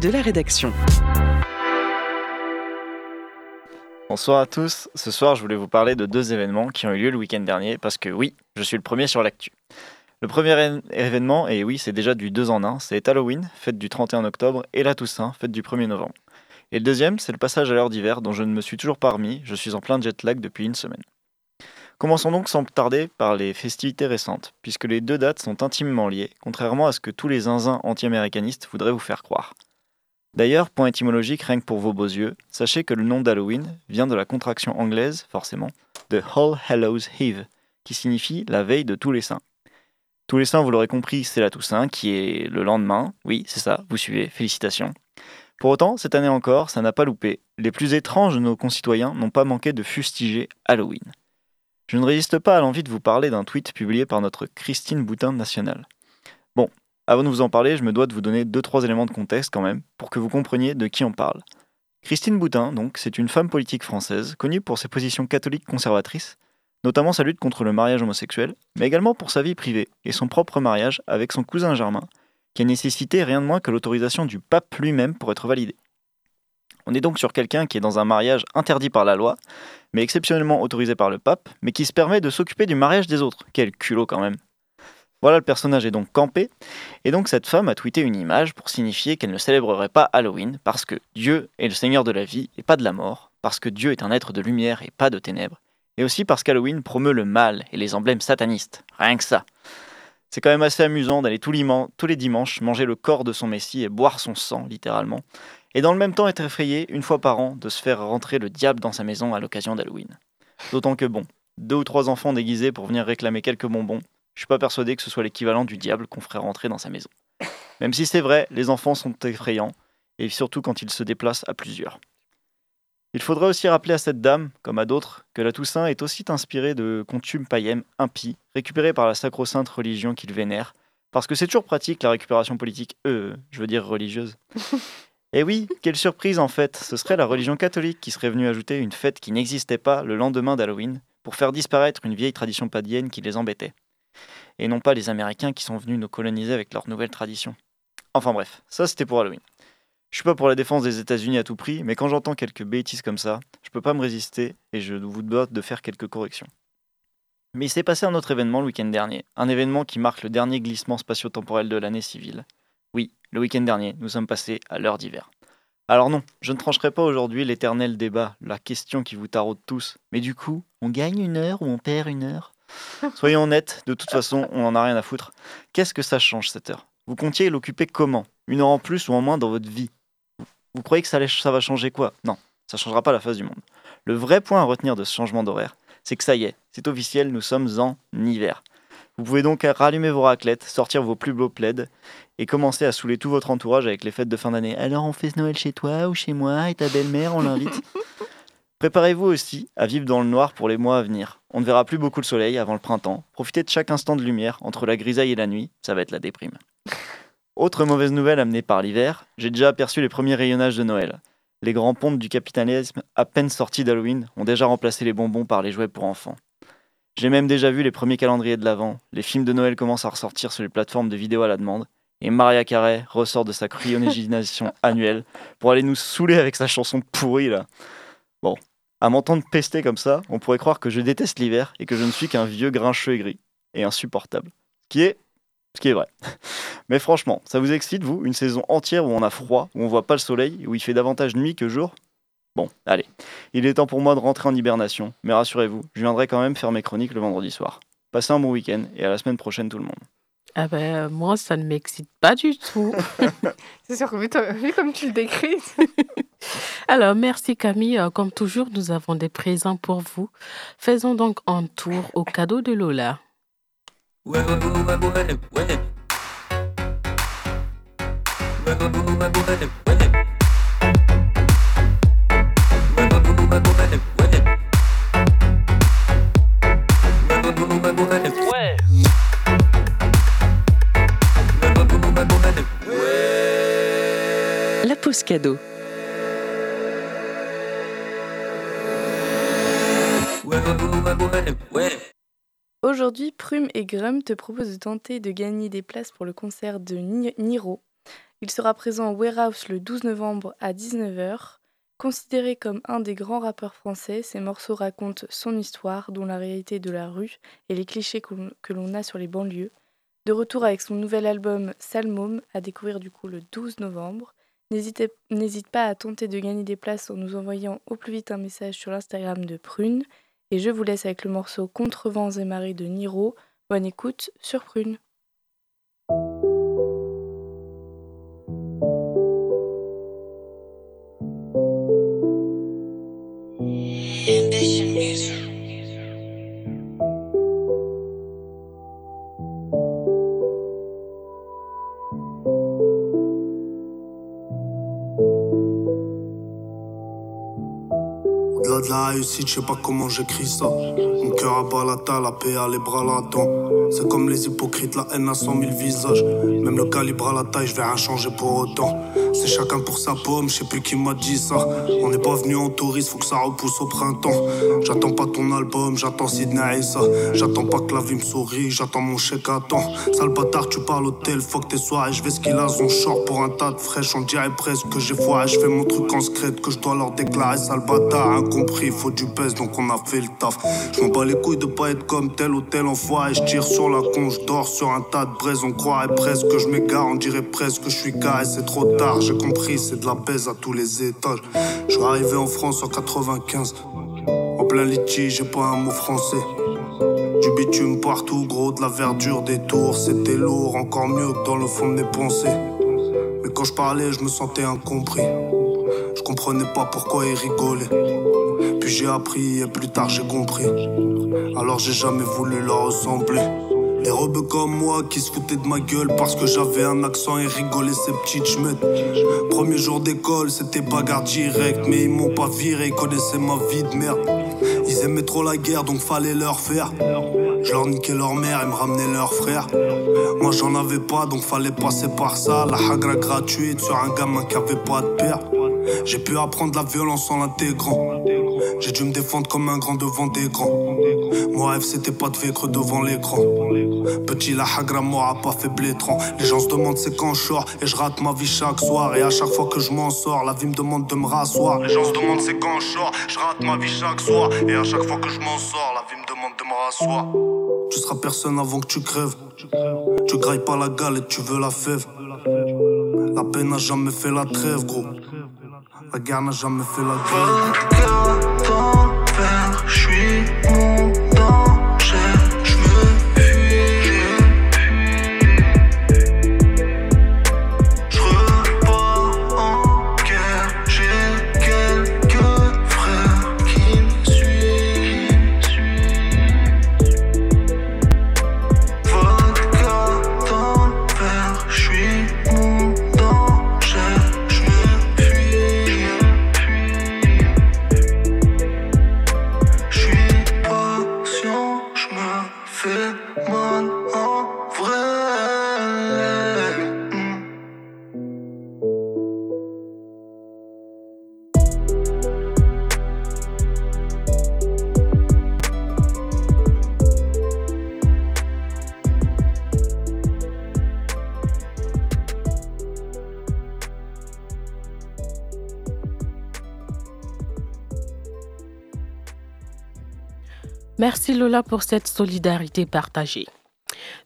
S1: de la rédaction.
S6: Bonsoir à tous. Ce soir, je voulais vous parler de deux événements qui ont eu lieu le week-end dernier parce que oui, je suis le premier sur l'actu. Le premier événement, et oui, c'est déjà du 2 en 1, c'est Halloween, fête du 31 octobre, et la Toussaint, fête du 1er novembre. Et le deuxième, c'est le passage à l'heure d'hiver dont je ne me suis toujours pas remis, je suis en plein jet lag depuis une semaine. Commençons donc sans tarder par les festivités récentes, puisque les deux dates sont intimement liées, contrairement à ce que tous les zinzins anti-américanistes voudraient vous faire croire. D'ailleurs, point étymologique rien que pour vos beaux yeux, sachez que le nom d'Halloween vient de la contraction anglaise, forcément, de All Hallows Eve, qui signifie la veille de tous les saints. Tous les saints, vous l'aurez compris, c'est la Toussaint, qui est le lendemain. Oui, c'est ça, vous suivez, félicitations. Pour autant, cette année encore, ça n'a pas loupé. Les plus étranges de nos concitoyens n'ont pas manqué de fustiger Halloween. Je ne résiste pas à l'envie de vous parler d'un tweet publié par notre Christine Boutin nationale. Bon, avant de vous en parler, je me dois de vous donner deux trois éléments de contexte quand même, pour que vous compreniez de qui on parle. Christine Boutin, donc, c'est une femme politique française, connue pour ses positions catholiques conservatrices, notamment sa lutte contre le mariage homosexuel, mais également pour sa vie privée et son propre mariage avec son cousin Germain, qui a nécessité rien de moins que l'autorisation du pape lui-même pour être validé. On est donc sur quelqu'un qui est dans un mariage interdit par la loi, mais exceptionnellement autorisé par le pape, mais qui se permet de s'occuper du mariage des autres. Quel culot quand même. Voilà, le personnage est donc campé, et donc cette femme a tweeté une image pour signifier qu'elle ne célébrerait pas Halloween parce que Dieu est le Seigneur de la vie et pas de la mort, parce que Dieu est un être de lumière et pas de ténèbres, et aussi parce qu'Halloween promeut le mal et les emblèmes satanistes. Rien que ça. C'est quand même assez amusant d'aller tous les dimanches manger le corps de son Messie et boire son sang, littéralement, et dans le même temps être effrayé, une fois par an, de se faire rentrer le diable dans sa maison à l'occasion d'Halloween. D'autant que bon, deux ou trois enfants déguisés pour venir réclamer quelques bonbons, je suis pas persuadé que ce soit l'équivalent du diable qu'on ferait rentrer dans sa maison. Même si c'est vrai, les enfants sont effrayants, et surtout quand ils se déplacent à plusieurs. Il faudrait aussi rappeler à cette dame, comme à d'autres, que la Toussaint est aussi inspirée de contumes païennes impies, récupérées par la sacro-sainte religion qu'ils vénèrent, parce que c'est toujours pratique la récupération politique, euh, je veux dire religieuse. Et oui, quelle surprise en fait, ce serait la religion catholique qui serait venue ajouter une fête qui n'existait pas le lendemain d'Halloween, pour faire disparaître une vieille tradition padienne qui les embêtait. Et non pas les Américains qui sont venus nous coloniser avec leurs nouvelles traditions. Enfin bref, ça c'était pour Halloween. Je suis pas pour la défense des États-Unis à tout prix, mais quand j'entends quelques bêtises comme ça, je peux pas me résister et je vous dois de faire quelques corrections. Mais il s'est passé un autre événement le week-end dernier, un événement qui marque le dernier glissement spatio-temporel de l'année civile. Oui, le week-end dernier, nous sommes passés à l'heure d'hiver. Alors non, je ne trancherai pas aujourd'hui l'éternel débat, la question qui vous taraude tous. Mais du coup, on gagne une heure ou on perd une heure? Soyons honnêtes, de toute façon, on n'en a rien à foutre. Qu'est-ce que ça change cette heure? Vous comptiez l'occuper comment? Une heure en plus ou en moins dans votre vie? Vous croyez que ça, ça va changer quoi? Non, ça ne changera pas la face du monde. Le vrai point à retenir de ce changement d'horaire, c'est que ça y est, c'est officiel, nous sommes en hiver. Vous pouvez donc rallumer vos raclettes, sortir vos plus beaux plaids et commencer à saouler tout votre entourage avec les fêtes de fin d'année. Alors on fait Noël chez toi ou chez moi et ta belle-mère, on l'invite Préparez-vous aussi à vivre dans le noir pour les mois à venir. On ne verra plus beaucoup le soleil avant le printemps. Profitez de chaque instant de lumière entre la grisaille et la nuit, ça va être la déprime. Autre mauvaise nouvelle amenée par l'hiver, j'ai déjà aperçu les premiers rayonnages de Noël. Les grands pontes du capitalisme, à peine sortis d'Halloween, ont déjà remplacé les bonbons par les jouets pour enfants. J'ai même déjà vu les premiers calendriers de l'Avent, les films de Noël commencent à ressortir sur les plateformes de vidéo à la demande, et Maria Carey ressort de sa cryogénisation annuelle pour aller nous saouler avec sa chanson pourrie là. Bon, à m'entendre pester comme ça, on pourrait croire que je déteste l'hiver et que je ne suis qu'un vieux grincheux aigri et insupportable. Ce qui est ce qui est vrai. Mais franchement, ça vous excite, vous, une saison entière où on a froid, où on voit pas le soleil, où il fait davantage nuit que jour? Bon, allez, il est temps pour moi de rentrer en hibernation, mais rassurez-vous, je viendrai quand même faire mes chroniques le vendredi soir. Passez un bon week-end et à la semaine prochaine tout le monde.
S2: Ah ben, moi, ça ne m'excite pas du tout.
S4: C'est sûr que vu, comme tu le décris.
S2: Alors, merci Camille. Euh, comme toujours, nous avons des présents pour vous. Faisons donc un tour au cadeau de Lola.
S1: La pause cadeau.
S7: Aujourd'hui, Prume et Grum te proposent de tenter de gagner des places pour le concert de Niro. Il sera présent au Warehouse le 12 novembre à 19h. Considéré comme un des grands rappeurs français, ses morceaux racontent son histoire, dont la réalité de la rue et les clichés que l'on a sur les banlieues. De retour avec son nouvel album Salmôme, à découvrir du coup le 12 novembre. N'hésite pas à tenter de gagner des places en nous envoyant au plus vite un message sur l'Instagram de Prune. Et je vous laisse avec le morceau Contrevents et marées de Niro. Bonne écoute sur Prune.
S8: La réussite, je sais pas comment j'écris ça. Mon cœur à balata, la paix à les bras là-dedans. C'est comme les hypocrites, la haine à cent mille visages. Même le calibre à la taille, je vais rien changer pour autant. C'est chacun pour sa pomme, je sais plus qui m'a dit ça. On n'est pas venu en touriste, faut que ça repousse au printemps. J'attends pas ton album, j'attends Sidney et ça. J'attends pas que la vie me sourit, j'attends mon chèque à temps. Sale tu parles au tel, fuck tes soirées. Je vais ce qu'il a, son short pour un tas de fraîches. On dirait presque que j'ai foiré. Je fais mon truc en secret que je dois leur déclarer. Sale bâtard, incompris, faut du pèse donc on a fait le taf. Je bats les couilles de pas être comme tel ou tel enfoiré. Je tire sur la con, je dors sur un tas de braise. On croirait presque que je m'égare, on dirait presque que je suis carré. C'est trop tard, j'ai compris, c'est de la baise à tous les étages. Je suis arrivé en France en 95. En plein litige, j'ai pas un mot français. Du bitume partout, gros, de la verdure des tours. C'était lourd, encore mieux que dans le fond de mes pensées. Mais quand je parlais, je me sentais incompris. Je comprenais pas pourquoi ils rigolaient. Puis j'ai appris et plus tard j'ai compris. Alors j'ai jamais voulu leur ressembler. Les rebeux comme moi qui se foutaient de ma gueule parce que j'avais un accent et rigolaient ces petites chmettes. Premier jour d'école, c'était bagarre direct, mais ils m'ont pas viré, ils connaissaient ma vie de merde. Ils aimaient trop la guerre donc fallait leur faire. Je leur niquais leur mère et me ramenais leur frère. Moi j'en avais pas donc fallait passer par ça. La hagra gratuite sur un gamin qui avait pas de père. J'ai pu apprendre la violence en l'intégrant. J'ai dû me défendre comme un grand devant des grands. Mon rêve c'était pas de vaincre devant l'écran. Petit la hagra m'aura pas fait blétrant. Les gens se demandent c'est quand je sors et je rate ma vie chaque soir. Et à chaque fois que je m'en sors, la vie me demande de me rasseoir. Les gens se demandent c'est quand je sors, je rate ma vie chaque soir. Et à chaque fois que je m'en sors, la vie me demande de me rasseoir. Tu seras personne avant que tu crèves. Tu grailles pas la galette, tu veux la fève. La peine n'a jamais fait la trêve, gros. La guerre n'a jamais fait la guerre.
S2: Lola pour cette solidarité partagée.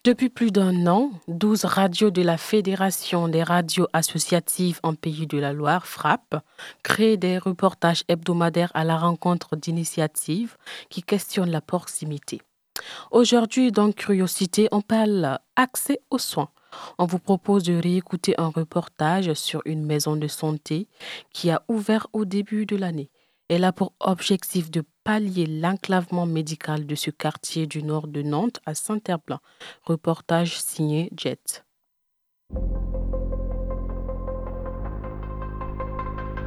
S2: Depuis plus d'un an, 12 radios de la Fédération des radios associatives en Pays de la Loire, FRAP, créent des reportages hebdomadaires à la rencontre d'initiatives qui questionnent la proximité. Aujourd'hui, dans Curiosité, on parle accès aux soins. On vous propose de réécouter un reportage sur une maison de santé qui a ouvert au début de l'année. Elle a pour objectif de pallier l'enclavement médical de ce quartier du nord de Nantes à Saint-Herblain. Reportage signé Jet.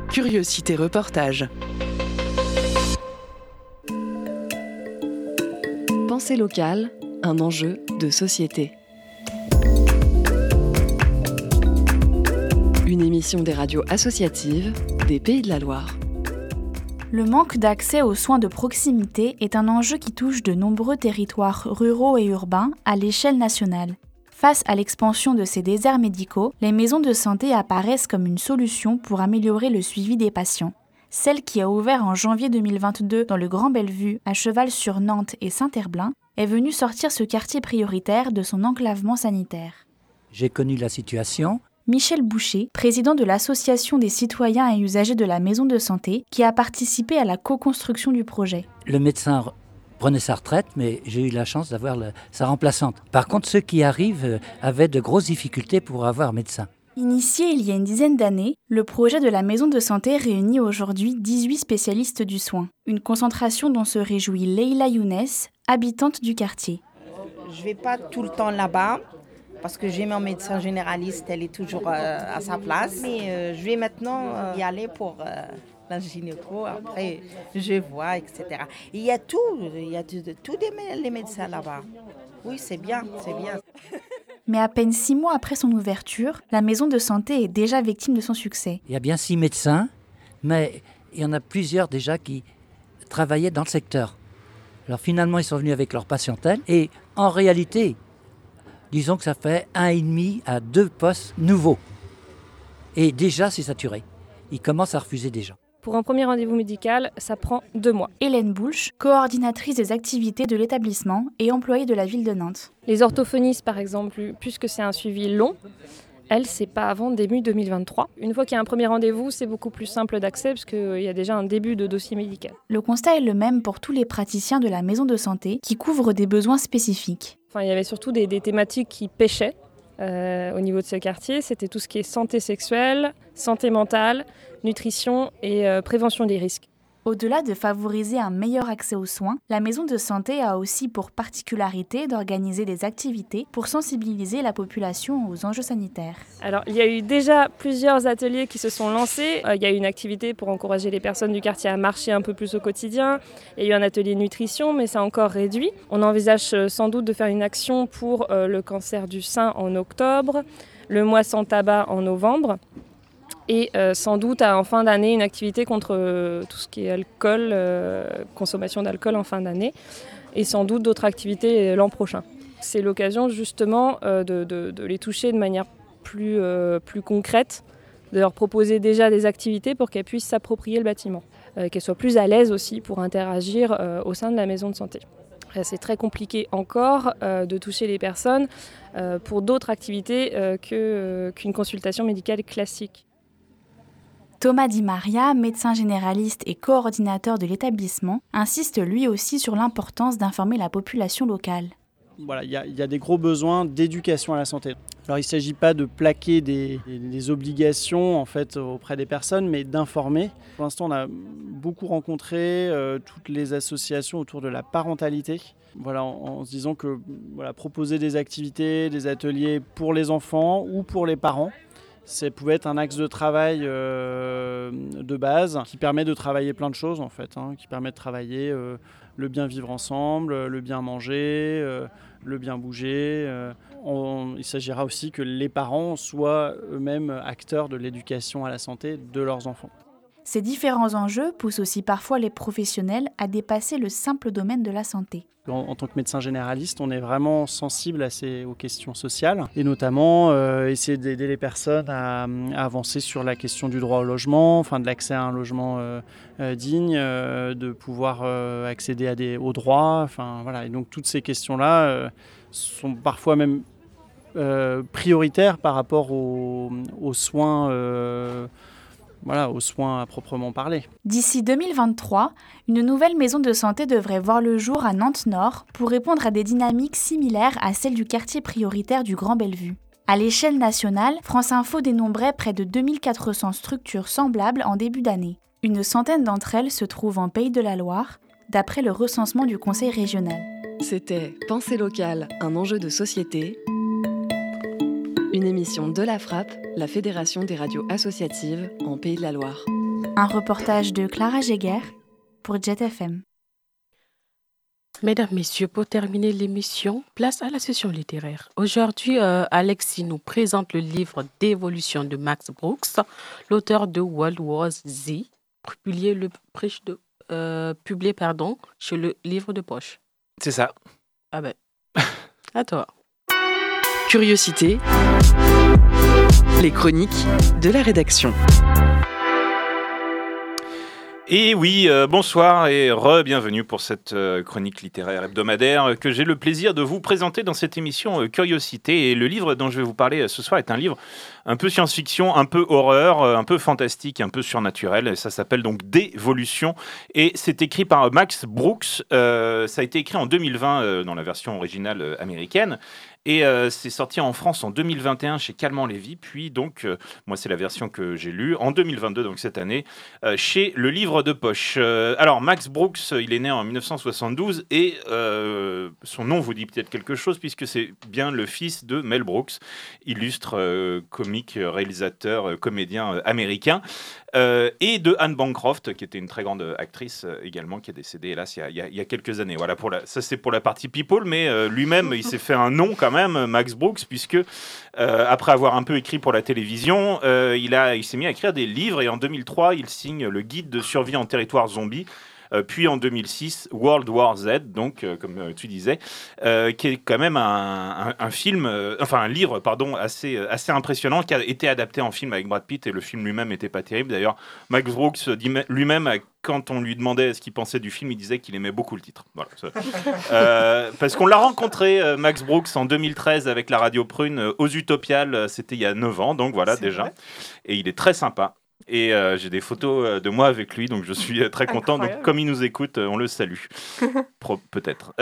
S1: Curiosité reportage. Pensée locale, un enjeu de société. Une émission des radios associatives des Pays de la Loire.
S9: Le manque d'accès aux soins de proximité est un enjeu qui touche de nombreux territoires ruraux et urbains à l'échelle nationale. Face à l'expansion de ces déserts médicaux, les maisons de santé apparaissent comme une solution pour améliorer le suivi des patients. Celle qui a ouvert en janvier 2022 dans le Grand Bellevue, à cheval sur Nantes et Saint-Herblain, est venue sortir ce quartier prioritaire de son enclavement sanitaire.
S10: J'ai connu la situation.
S9: Michel Boucher, président de l'Association des citoyens et usagers de la maison de santé, qui a participé à la co-construction du projet.
S10: Le médecin prenait sa retraite, mais j'ai eu la chance d'avoir sa remplaçante. Par contre, ceux qui arrivent euh, avaient de grosses difficultés pour avoir médecin.
S9: Initié il y a une dizaine d'années, le projet de la maison de santé réunit aujourd'hui 18 spécialistes du soin, une concentration dont se réjouit Leila Younes, habitante du quartier.
S11: Je vais pas tout le temps là-bas parce que j'ai mon médecin généraliste, elle est toujours euh, à sa place. Mais euh, je vais maintenant euh, y aller pour la gynéco, après je vois, etc. il y a tout, il y a tous les médecins là-bas. Oui, c'est bien, c'est bien.
S9: Mais à peine six mois après son ouverture, la maison de santé est déjà victime de son succès.
S10: Il y a bien six médecins, mais il y en a plusieurs déjà qui travaillaient dans le secteur. Alors finalement, ils sont venus avec leur patientèle et en réalité, disons que ça fait un et demi à deux postes nouveaux. Et déjà, c'est saturé. Ils commencent à refuser déjà.
S12: Pour un premier rendez-vous médical, ça prend deux mois.
S9: Hélène Boulch, coordinatrice des activités de l'établissement et employée de la ville de Nantes.
S12: Les orthophonistes, par exemple, puisque c'est un suivi long, elle, c'est pas avant début 2023. Une fois qu'il y a un premier rendez-vous, c'est beaucoup plus simple d'accès parce qu'il y a déjà un début de dossier médical.
S9: Le constat est le même pour tous les praticiens de la maison de santé qui couvrent des besoins spécifiques.
S12: Enfin, il y avait surtout des, thématiques qui pêchaient euh, au niveau de ce quartier. C'était tout ce qui est santé sexuelle, santé mentale, nutrition et euh, prévention des risques.
S9: Au-delà de favoriser un meilleur accès aux soins, la maison de santé a aussi pour particularité d'organiser des activités pour sensibiliser la population aux enjeux sanitaires.
S12: Alors, il y a eu déjà plusieurs ateliers qui se sont lancés. Euh, il y a eu une activité pour encourager les personnes du quartier à marcher un peu plus au quotidien. Il y a eu un atelier nutrition, mais c'est encore réduit. On envisage euh, sans doute de faire une action pour le cancer du sein en octobre, le mois sans tabac en novembre et euh, sans doute en fin d'année une activité contre euh, tout ce qui est alcool, euh, consommation d'alcool en fin d'année, et sans doute d'autres activités l'an prochain. C'est l'occasion justement de, les toucher de manière plus, plus concrète, de leur proposer déjà des activités pour qu'elles puissent s'approprier le bâtiment, qu'elles soient plus à l'aise aussi pour interagir au sein de la maison de santé. C'est très compliqué encore de toucher les personnes pour d'autres activités qu'une consultation médicale classique.
S9: Thomas Di Maria, médecin généraliste et coordinateur de l'établissement, insiste lui aussi sur l'importance d'informer la population locale.
S13: Voilà, il y, a des gros besoins d'éducation à la santé. Alors il ne s'agit pas de plaquer des, obligations en fait auprès des personnes, mais d'informer. Pour l'instant, on a beaucoup rencontré euh, toutes les associations autour de la parentalité. Voilà, en, en, se disant que voilà, proposer des activités, des ateliers pour les enfants ou pour les parents, ça pouvait être un axe de travail euh, de base qui permet de travailler plein de choses en fait, hein, qui permet de travailler euh, le bien vivre ensemble, le bien manger, euh, le bien bouger. il s'agira aussi que les parents soient eux-mêmes acteurs de l'éducation à la santé de leurs enfants.
S9: Ces différents enjeux poussent aussi parfois les professionnels à dépasser le simple domaine de la santé.
S13: En, tant que médecin généraliste, on est vraiment sensible à aux questions sociales et notamment euh, essayer d'aider les personnes à, avancer sur la question du droit au logement, enfin de l'accès à un logement euh, euh, digne, de pouvoir accéder aux droits. Enfin, voilà. Et donc toutes ces questions-là sont parfois même prioritaires par rapport aux soins voilà, aux soins à proprement parler.
S9: D'ici 2023, une nouvelle maison de santé devrait voir le jour à Nantes-Nord pour répondre à des dynamiques similaires à celles du quartier prioritaire du Grand Bellevue. À l'échelle nationale, France Info dénombrait près de 2400 structures semblables en début d'année. Une centaine d'entre elles se trouvent en Pays de la Loire, d'après le recensement du Conseil régional.
S1: C'était Pensée locale, un enjeu de société une émission de la Frappe, la Fédération des radios associatives en Pays de la Loire.
S9: Un reportage de Clara Jéguer pour Jet FM.
S2: Mesdames, Messieurs, pour terminer l'émission, place à la session littéraire. Aujourd'hui, euh, Alexis nous présente le livre d'évolution de Max Brooks, l'auteur de World War Z, publié, le, de, euh, publié pardon, chez le livre de poche.
S14: C'est ça.
S2: Ah ben, à toi.
S1: Curiosité, les chroniques de la rédaction.
S14: Et oui, euh, bonsoir et re-bienvenue pour cette euh, chronique littéraire hebdomadaire que j'ai le plaisir de vous présenter dans cette émission euh, Curiosité. Et le livre dont je vais vous parler ce soir est un livre un peu science-fiction, un peu horreur, un peu fantastique, un peu surnaturel. Ça s'appelle donc Dévolution. Et c'est écrit par Max Brooks. ça a été écrit en 2020 dans la version originale américaine. Et euh, c'est sorti en France en 2021 chez Calmant Lévy, puis donc, euh, moi c'est la version que j'ai lue, en 2022, donc cette année, euh, chez Le Livre de Poche. alors, Max Brooks, il est né en 1972 et son nom vous dit peut-être quelque chose puisque c'est bien le fils de Mel Brooks, illustre comique, réalisateur, comédien américain. Euh, et de Anne Bancroft, qui était une très grande actrice euh, également, qui est décédée, hélas, il y a, quelques années. Voilà, pour ça c'est pour la partie people, mais euh, lui-même, il s'est fait un nom quand même, Max Brooks, puisque après avoir un peu écrit pour la télévision, il, il s'est mis à écrire des livres, et en 2003, il signe le guide de survie en territoire zombie. Euh, puis en 2006, World War Z, donc euh, comme euh, tu disais, qui est quand même un, film, enfin un livre, pardon, assez, assez impressionnant, qui a été adapté en film avec Brad Pitt et le film lui-même n'était pas terrible. D'ailleurs, Max Brooks lui-même quand on lui demandait ce qu'il pensait du film, il disait qu'il aimait beaucoup le titre. parce qu'on l'a rencontré, Max Brooks, en 2013 avec la radio Prune aux Utopiales. C'était il y a 9 ans, donc voilà déjà. Et il est très sympa. Et euh, j'ai des photos euh, de moi avec lui, donc je suis euh, très content. Donc, comme il nous écoute, on le salue. Peut-être.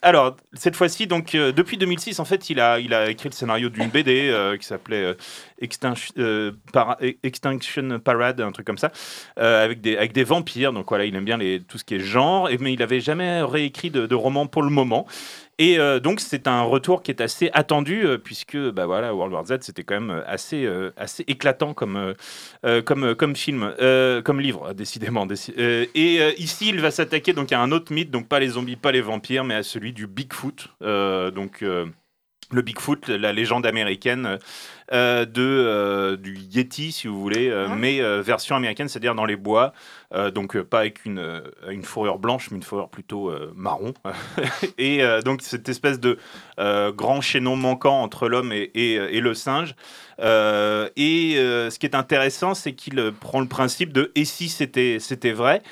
S14: alors, cette fois-ci, donc, depuis 2006, en fait, il a, il a écrit le scénario d'une BD qui s'appelait Extinction, Extinction, Parade, un truc comme ça, avec, des, avec des vampires. Donc, voilà, il aime bien les, tout ce qui est genre, mais il n'avait jamais réécrit de, de roman pour le moment. Et euh, donc c'est un retour qui est assez attendu euh, puisque bah voilà World War Z c'était quand même assez euh, assez éclatant comme comme comme film comme livre décidément et ici il va s'attaquer à un autre mythe donc pas les zombies pas les vampires mais à celui du Bigfoot donc le Bigfoot, la légende américaine euh, de, euh, du Yeti, si vous voulez, euh, ah. mais version américaine, c'est-à-dire dans les bois, donc pas avec une, une fourrure blanche, mais une fourrure plutôt marron. et donc cette espèce de grand chaînon manquant entre l'homme et, et, le singe. et ce qui est intéressant, c'est qu'il prend le principe de et si c'était vrai?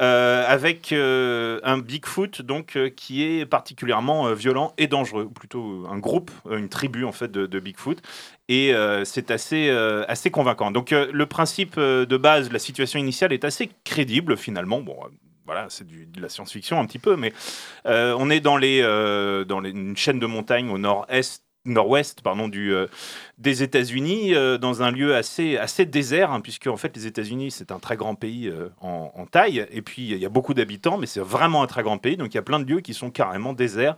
S14: Euh, avec euh, un Bigfoot donc euh, qui est particulièrement violent et dangereux, ou plutôt un groupe, une tribu en fait de, Bigfoot. Et c'est assez, assez convaincant. Donc le principe de base, la situation initiale est assez crédible finalement. Bon, voilà, c'est de la science-fiction un petit peu, mais on est dans, les, dans une chaîne de montagnes au nord-est nord-ouest pardon du des États-Unis euh, dans un lieu assez, assez désert, hein, puisque en fait les États-Unis c'est un très grand pays euh, en, taille, et puis il y a beaucoup d'habitants, mais c'est vraiment un très grand pays, donc il y a plein de lieux qui sont carrément déserts.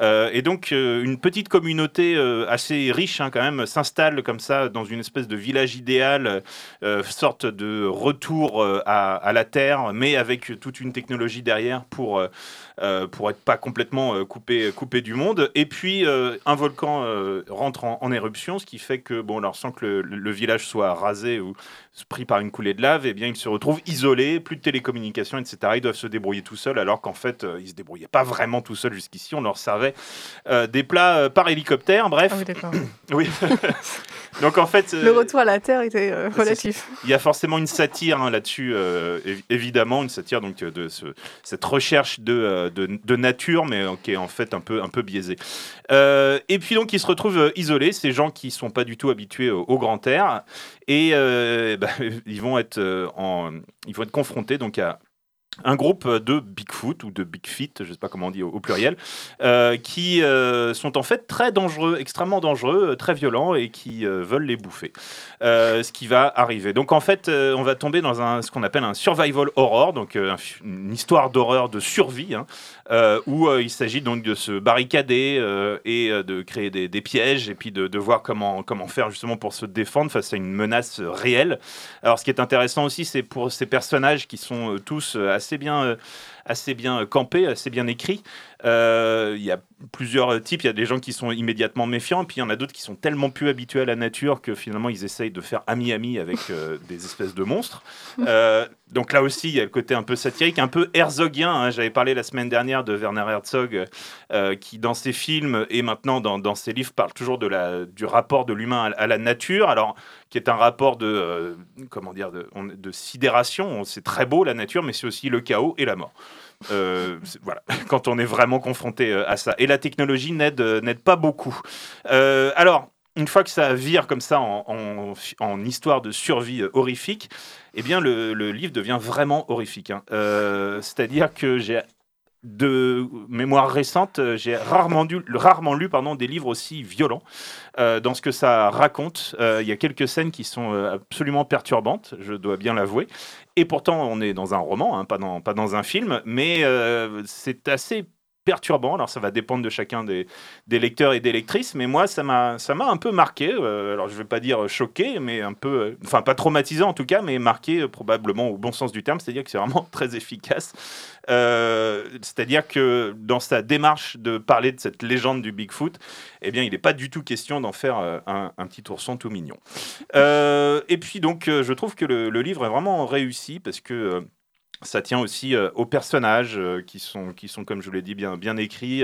S14: Euh, et donc une petite communauté assez riche hein, quand même s'installe comme ça dans une espèce de village idéal, sorte de retour à, la terre, mais avec toute une technologie derrière pour, pour être pas complètement coupé, coupé du monde. Et puis un volcan rentre en, en éruption, ce qui fait que, bon, alors sans que le, village soit rasé ou pris par une coulée de lave, eh bien, ils se retrouvent isolés, plus de télécommunications, etc. Ils doivent se débrouiller tout seuls, alors qu'en fait, euh, ils se débrouillaient pas vraiment tout seuls jusqu'ici. On leur servait euh, des plats euh, par hélicoptère, bref.
S4: Ah oui, d'accord.
S14: oui. Donc en fait,
S4: le retour à la terre était relatif.
S14: Il y a forcément une satire hein, là-dessus, évidemment, une satire donc de ce, cette recherche de, de, nature, mais qui est en fait un peu un peu biaisée. et puis donc ils se retrouvent isolés, ces gens qui sont pas du tout habitués au, grand air, et bah, ils vont être en, ils vont être confrontés donc à un groupe de Bigfoot ou de Bigfeet, je ne sais pas comment on dit au, pluriel, euh, qui euh, sont en fait très dangereux, extrêmement dangereux, euh, très violents et qui veulent les bouffer. ce qui va arriver. Donc en fait, on va tomber dans un, ce qu'on appelle un survival horror, donc une histoire d'horreur de survie, hein, où il s'agit donc de se barricader et de créer des, des, pièges et puis de, de, voir comment, comment faire justement pour se défendre face à une menace réelle. Alors ce qui est intéressant aussi, c'est pour ces personnages qui sont tous assez bien, euh, assez bien campé, assez bien écrit. Il y a plusieurs types. Il y a des gens qui sont immédiatement méfiants, puis il y en a d'autres qui sont tellement plus habitués à la nature que finalement ils essayent de faire ami-ami avec des espèces de monstres. donc là aussi, il y a le côté un peu satirique, un peu herzogien. Hein. J'avais parlé la semaine dernière de Werner Herzog, qui dans ses films et maintenant dans, ses livres parle toujours du rapport de l'humain à, la nature. Alors, qui est un rapport de, comment dire, de, sidération. C'est très beau la nature, mais c'est aussi le chaos et la mort. Euh, voilà, quand on est vraiment confronté euh, à ça. Et la technologie euh, n'aide pas beaucoup. alors, une fois que ça vire comme ça en, histoire de survie horrifique, eh bien, le, livre devient vraiment horrifique. Hein. c'est-à-dire que de mémoire récente, j'ai rarement, lu des livres aussi violents. dans ce que ça raconte, il y a quelques scènes qui sont absolument perturbantes, je dois bien l'avouer. Et pourtant, on est dans un roman, hein, pas, dans, un film, mais euh, c'est assez perturbant. Alors ça va dépendre de chacun des, lecteurs et des lectrices, mais moi ça m'a un peu marqué. Euh, alors je vais pas dire choqué, mais un peu, euh, enfin pas traumatisant en tout cas, mais marqué euh, probablement au bon sens du terme, c'est-à-dire que c'est vraiment très efficace. c'est-à-dire que dans sa démarche de parler de cette légende du Bigfoot, eh bien il n'est pas du tout question d'en faire un, petit ourson tout mignon. et puis donc je trouve que le, livre est vraiment réussi parce que ça tient aussi euh, aux personnages euh, qui, sont, qui sont, comme je vous l'ai dit, bien, bien écrits.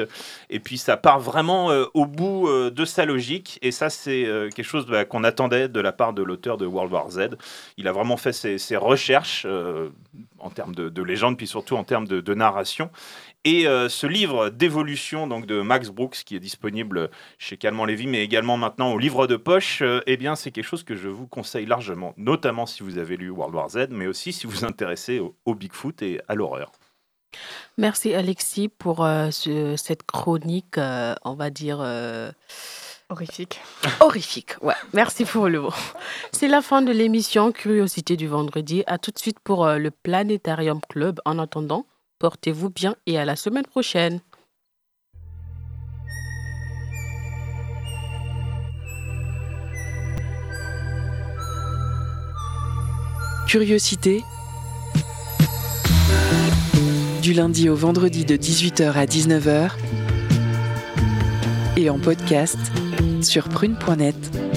S14: Et puis ça part vraiment euh, au bout de sa logique. Et ça, c'est quelque chose bah, qu'on attendait de la part de l'auteur de World War Z. Il a vraiment fait ses, recherches en termes de, de, légende, puis surtout en termes de narration. Et euh, ce livre d'évolution donc de Max Brooks, qui est disponible chez Calment Lévy, mais également maintenant au livre de poche, euh, eh bien c'est quelque chose que je vous conseille largement, notamment si vous avez lu World War Z, mais aussi si vous vous intéressez au, Bigfoot et à l'horreur.
S2: Merci Alexis pour euh, cette chronique, on va dire.
S4: Horrifique.
S2: Horrifique, ouais. Merci pour le mot. C'est la fin de l'émission Curiosité du vendredi. À tout de suite pour le Planétarium Club. En attendant, Portez-vous bien et à la semaine prochaine.
S1: Curiosité. Du lundi au vendredi de 18h à 19h. Et en podcast sur prune.net.